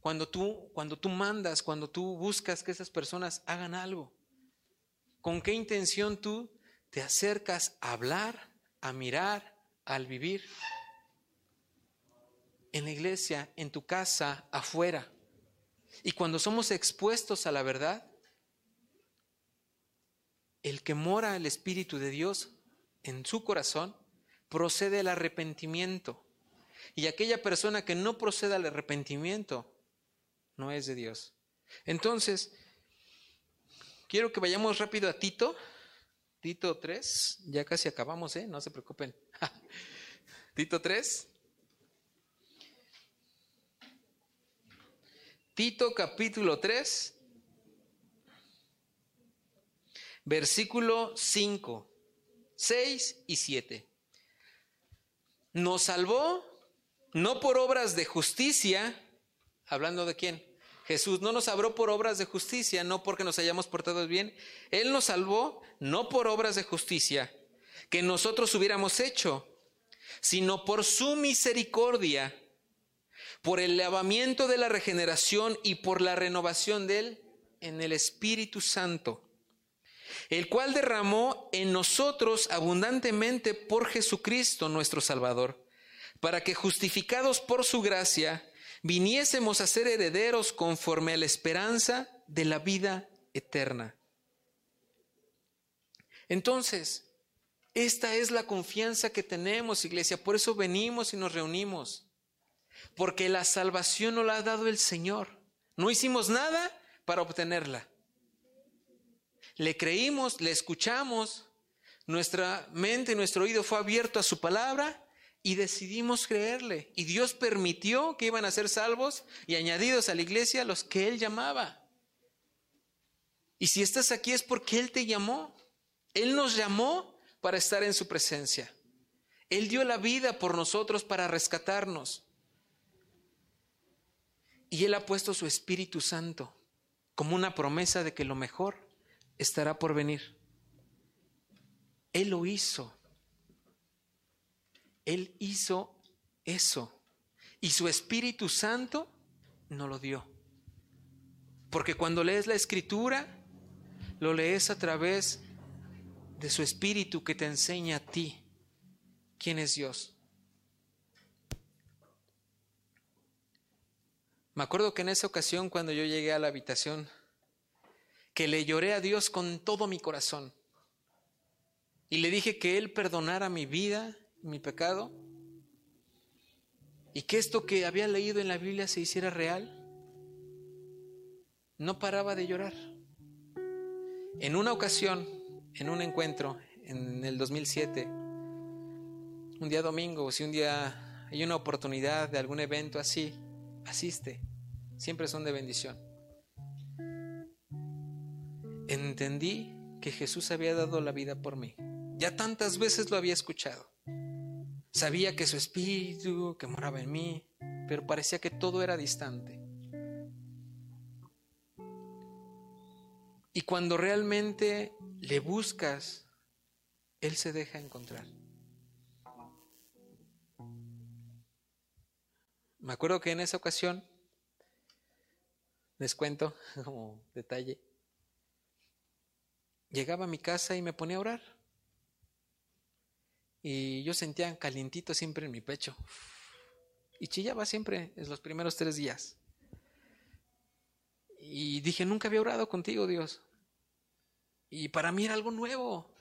cuando tú, cuando tú mandas, cuando tú buscas que esas personas hagan algo? ¿Con qué intención tú te acercas a hablar, a mirar, al vivir? en la iglesia, en tu casa, afuera. Y cuando somos expuestos a la verdad, el que mora el Espíritu de Dios en su corazón procede al arrepentimiento. Y aquella persona que no procede al arrepentimiento no es de Dios. Entonces, quiero que vayamos rápido a Tito. Tito 3, ya casi acabamos, ¿eh? No se preocupen. Tito 3. Tito capítulo 3, versículo 5, 6 y 7. Nos salvó no por obras de justicia, hablando de quién, Jesús no nos salvó por obras de justicia, no porque nos hayamos portado bien, Él nos salvó no por obras de justicia que nosotros hubiéramos hecho, sino por su misericordia por el lavamiento de la regeneración y por la renovación de él en el Espíritu Santo, el cual derramó en nosotros abundantemente por Jesucristo nuestro Salvador, para que justificados por su gracia, viniésemos a ser herederos conforme a la esperanza de la vida eterna. Entonces, esta es la confianza que tenemos, iglesia, por eso venimos y nos reunimos porque la salvación nos la ha dado el Señor. No hicimos nada para obtenerla. Le creímos, le escuchamos, nuestra mente, nuestro oído fue abierto a su palabra y decidimos creerle. Y Dios permitió que iban a ser salvos y añadidos a la iglesia los que Él llamaba. Y si estás aquí es porque Él te llamó. Él nos llamó para estar en su presencia. Él dio la vida por nosotros para rescatarnos. Y Él ha puesto su Espíritu Santo como una promesa de que lo mejor estará por venir. Él lo hizo. Él hizo eso. Y su Espíritu Santo no lo dio. Porque cuando lees la Escritura, lo lees a través de su Espíritu que te enseña a ti quién es Dios. Me acuerdo que en esa ocasión cuando yo llegué a la habitación, que le lloré a Dios con todo mi corazón y le dije que Él perdonara mi vida, mi pecado, y que esto que había leído en la Biblia se hiciera real, no paraba de llorar. En una ocasión, en un encuentro, en el 2007, un día domingo, si un día hay una oportunidad de algún evento así, asiste, siempre son de bendición. Entendí que Jesús había dado la vida por mí. Ya tantas veces lo había escuchado. Sabía que su espíritu, que moraba en mí, pero parecía que todo era distante. Y cuando realmente le buscas, Él se deja encontrar. Me acuerdo que en esa ocasión, les cuento como detalle, llegaba a mi casa y me ponía a orar. Y yo sentía calientito siempre en mi pecho. Y chillaba siempre en los primeros tres días. Y dije, nunca había orado contigo, Dios. Y para mí era algo nuevo.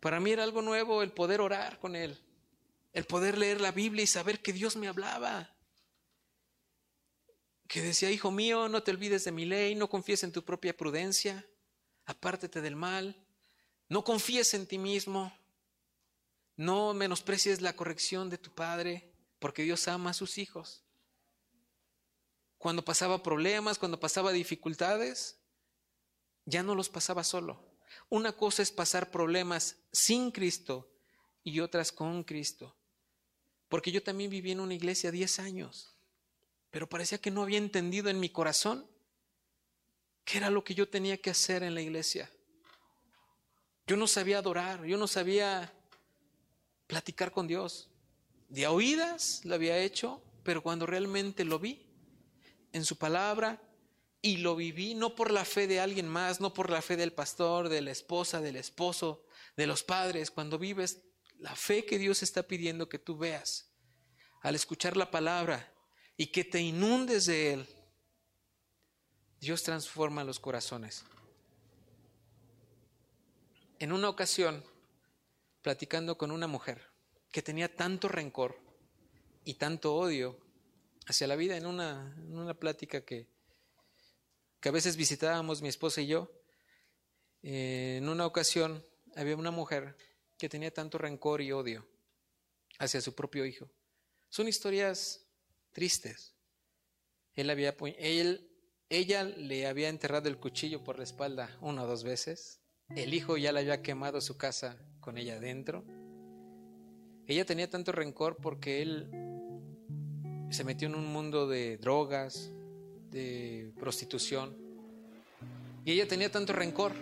Para mí era algo nuevo el poder orar con Él. El poder leer la Biblia y saber que Dios me hablaba. Que decía, hijo mío, no te olvides de mi ley, no confíes en tu propia prudencia, apártete del mal, no confíes en ti mismo, no menosprecies la corrección de tu padre, porque Dios ama a sus hijos. Cuando pasaba problemas, cuando pasaba dificultades, ya no los pasaba solo. Una cosa es pasar problemas sin Cristo y otras con Cristo. Porque yo también viví en una iglesia 10 años, pero parecía que no había entendido en mi corazón qué era lo que yo tenía que hacer en la iglesia. Yo no sabía adorar, yo no sabía platicar con Dios. De oídas lo había hecho, pero cuando realmente lo vi en su palabra y lo viví no por la fe de alguien más, no por la fe del pastor, de la esposa, del esposo, de los padres, cuando vives la fe que Dios está pidiendo que tú veas al escuchar la palabra y que te inundes de Él, Dios transforma los corazones. En una ocasión, platicando con una mujer que tenía tanto rencor y tanto odio hacia la vida en una, en una plática que, que a veces visitábamos mi esposa y yo. Eh, en una ocasión había una mujer que tenía tanto rencor y odio hacia su propio hijo. Son historias tristes. Él había, él, ella le había enterrado el cuchillo por la espalda una o dos veces. El hijo ya le había quemado su casa con ella adentro. Ella tenía tanto rencor porque él se metió en un mundo de drogas, de prostitución. Y ella tenía tanto rencor.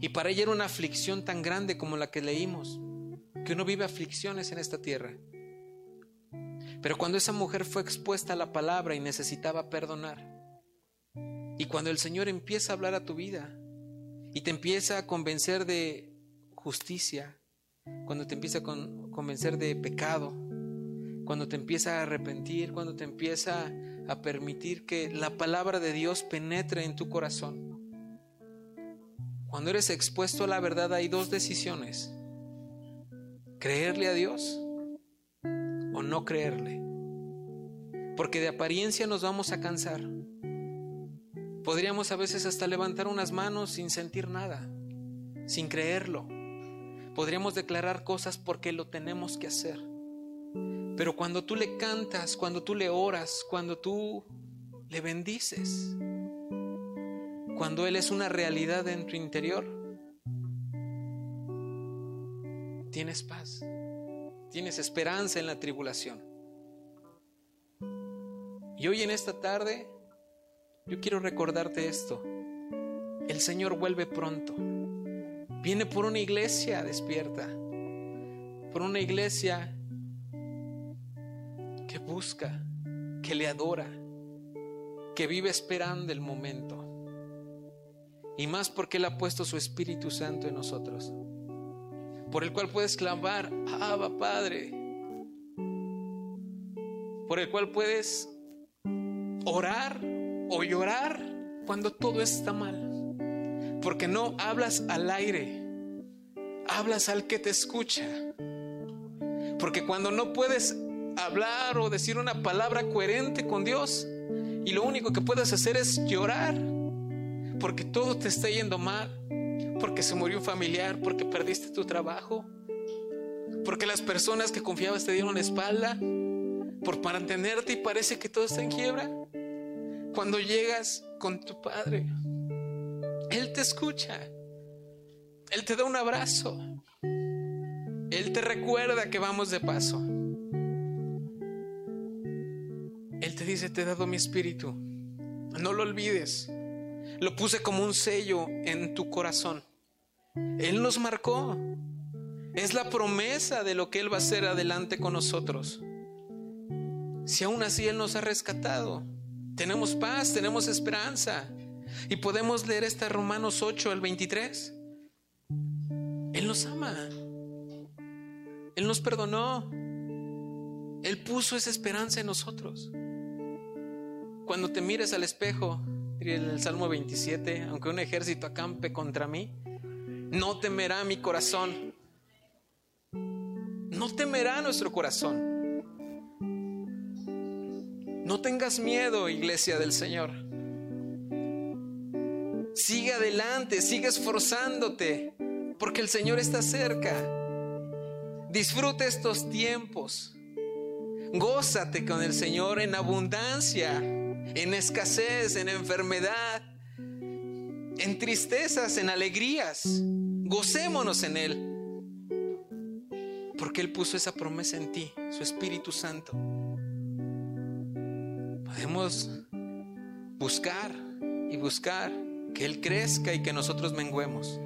Y para ella era una aflicción tan grande como la que leímos, que uno vive aflicciones en esta tierra. Pero cuando esa mujer fue expuesta a la palabra y necesitaba perdonar, y cuando el Señor empieza a hablar a tu vida y te empieza a convencer de justicia, cuando te empieza a convencer de pecado, cuando te empieza a arrepentir, cuando te empieza a permitir que la palabra de Dios penetre en tu corazón. Cuando eres expuesto a la verdad hay dos decisiones. Creerle a Dios o no creerle. Porque de apariencia nos vamos a cansar. Podríamos a veces hasta levantar unas manos sin sentir nada, sin creerlo podríamos declarar cosas porque lo tenemos que hacer. Pero cuando tú le cantas, cuando tú le oras, cuando tú le bendices, cuando Él es una realidad en tu interior, tienes paz, tienes esperanza en la tribulación. Y hoy en esta tarde, yo quiero recordarte esto. El Señor vuelve pronto. Viene por una iglesia despierta, por una iglesia que busca, que le adora, que vive esperando el momento. Y más porque Él ha puesto su Espíritu Santo en nosotros, por el cual puedes clamar, Abba Padre. por el cual puedes orar o llorar cuando todo está mal. Porque no hablas al aire, hablas al que te escucha. Porque cuando no puedes hablar o decir una palabra coherente con Dios y lo único que puedes hacer es llorar porque todo te está yendo mal, porque se murió un familiar, porque perdiste tu trabajo, porque las personas que confiabas te dieron la espalda, por mantenerte y parece que todo está en quiebra. Cuando llegas con tu Padre, Él te escucha, Él te da un abrazo, Él te recuerda que vamos de paso. Él te dice, te he dado mi espíritu, no lo olvides. Lo puse como un sello en tu corazón. Él nos marcó. Es la promesa de lo que Él va a hacer adelante con nosotros. Si aún así Él nos ha rescatado, tenemos paz, tenemos esperanza. Y podemos leer este Romanos 8 al 23. Él nos ama. Él nos perdonó. Él puso esa esperanza en nosotros. Cuando te mires al espejo, el Salmo 27, aunque un ejército acampe contra mí, no temerá mi corazón. No temerá nuestro corazón. No tengas miedo, iglesia del Señor. Sigue adelante, sigue esforzándote, porque el Señor está cerca. Disfruta estos tiempos. Gózate con el Señor en abundancia en escasez, en enfermedad, en tristezas, en alegrías. Gocémonos en Él. Porque Él puso esa promesa en ti, su Espíritu Santo. Podemos buscar y buscar que Él crezca y que nosotros menguemos.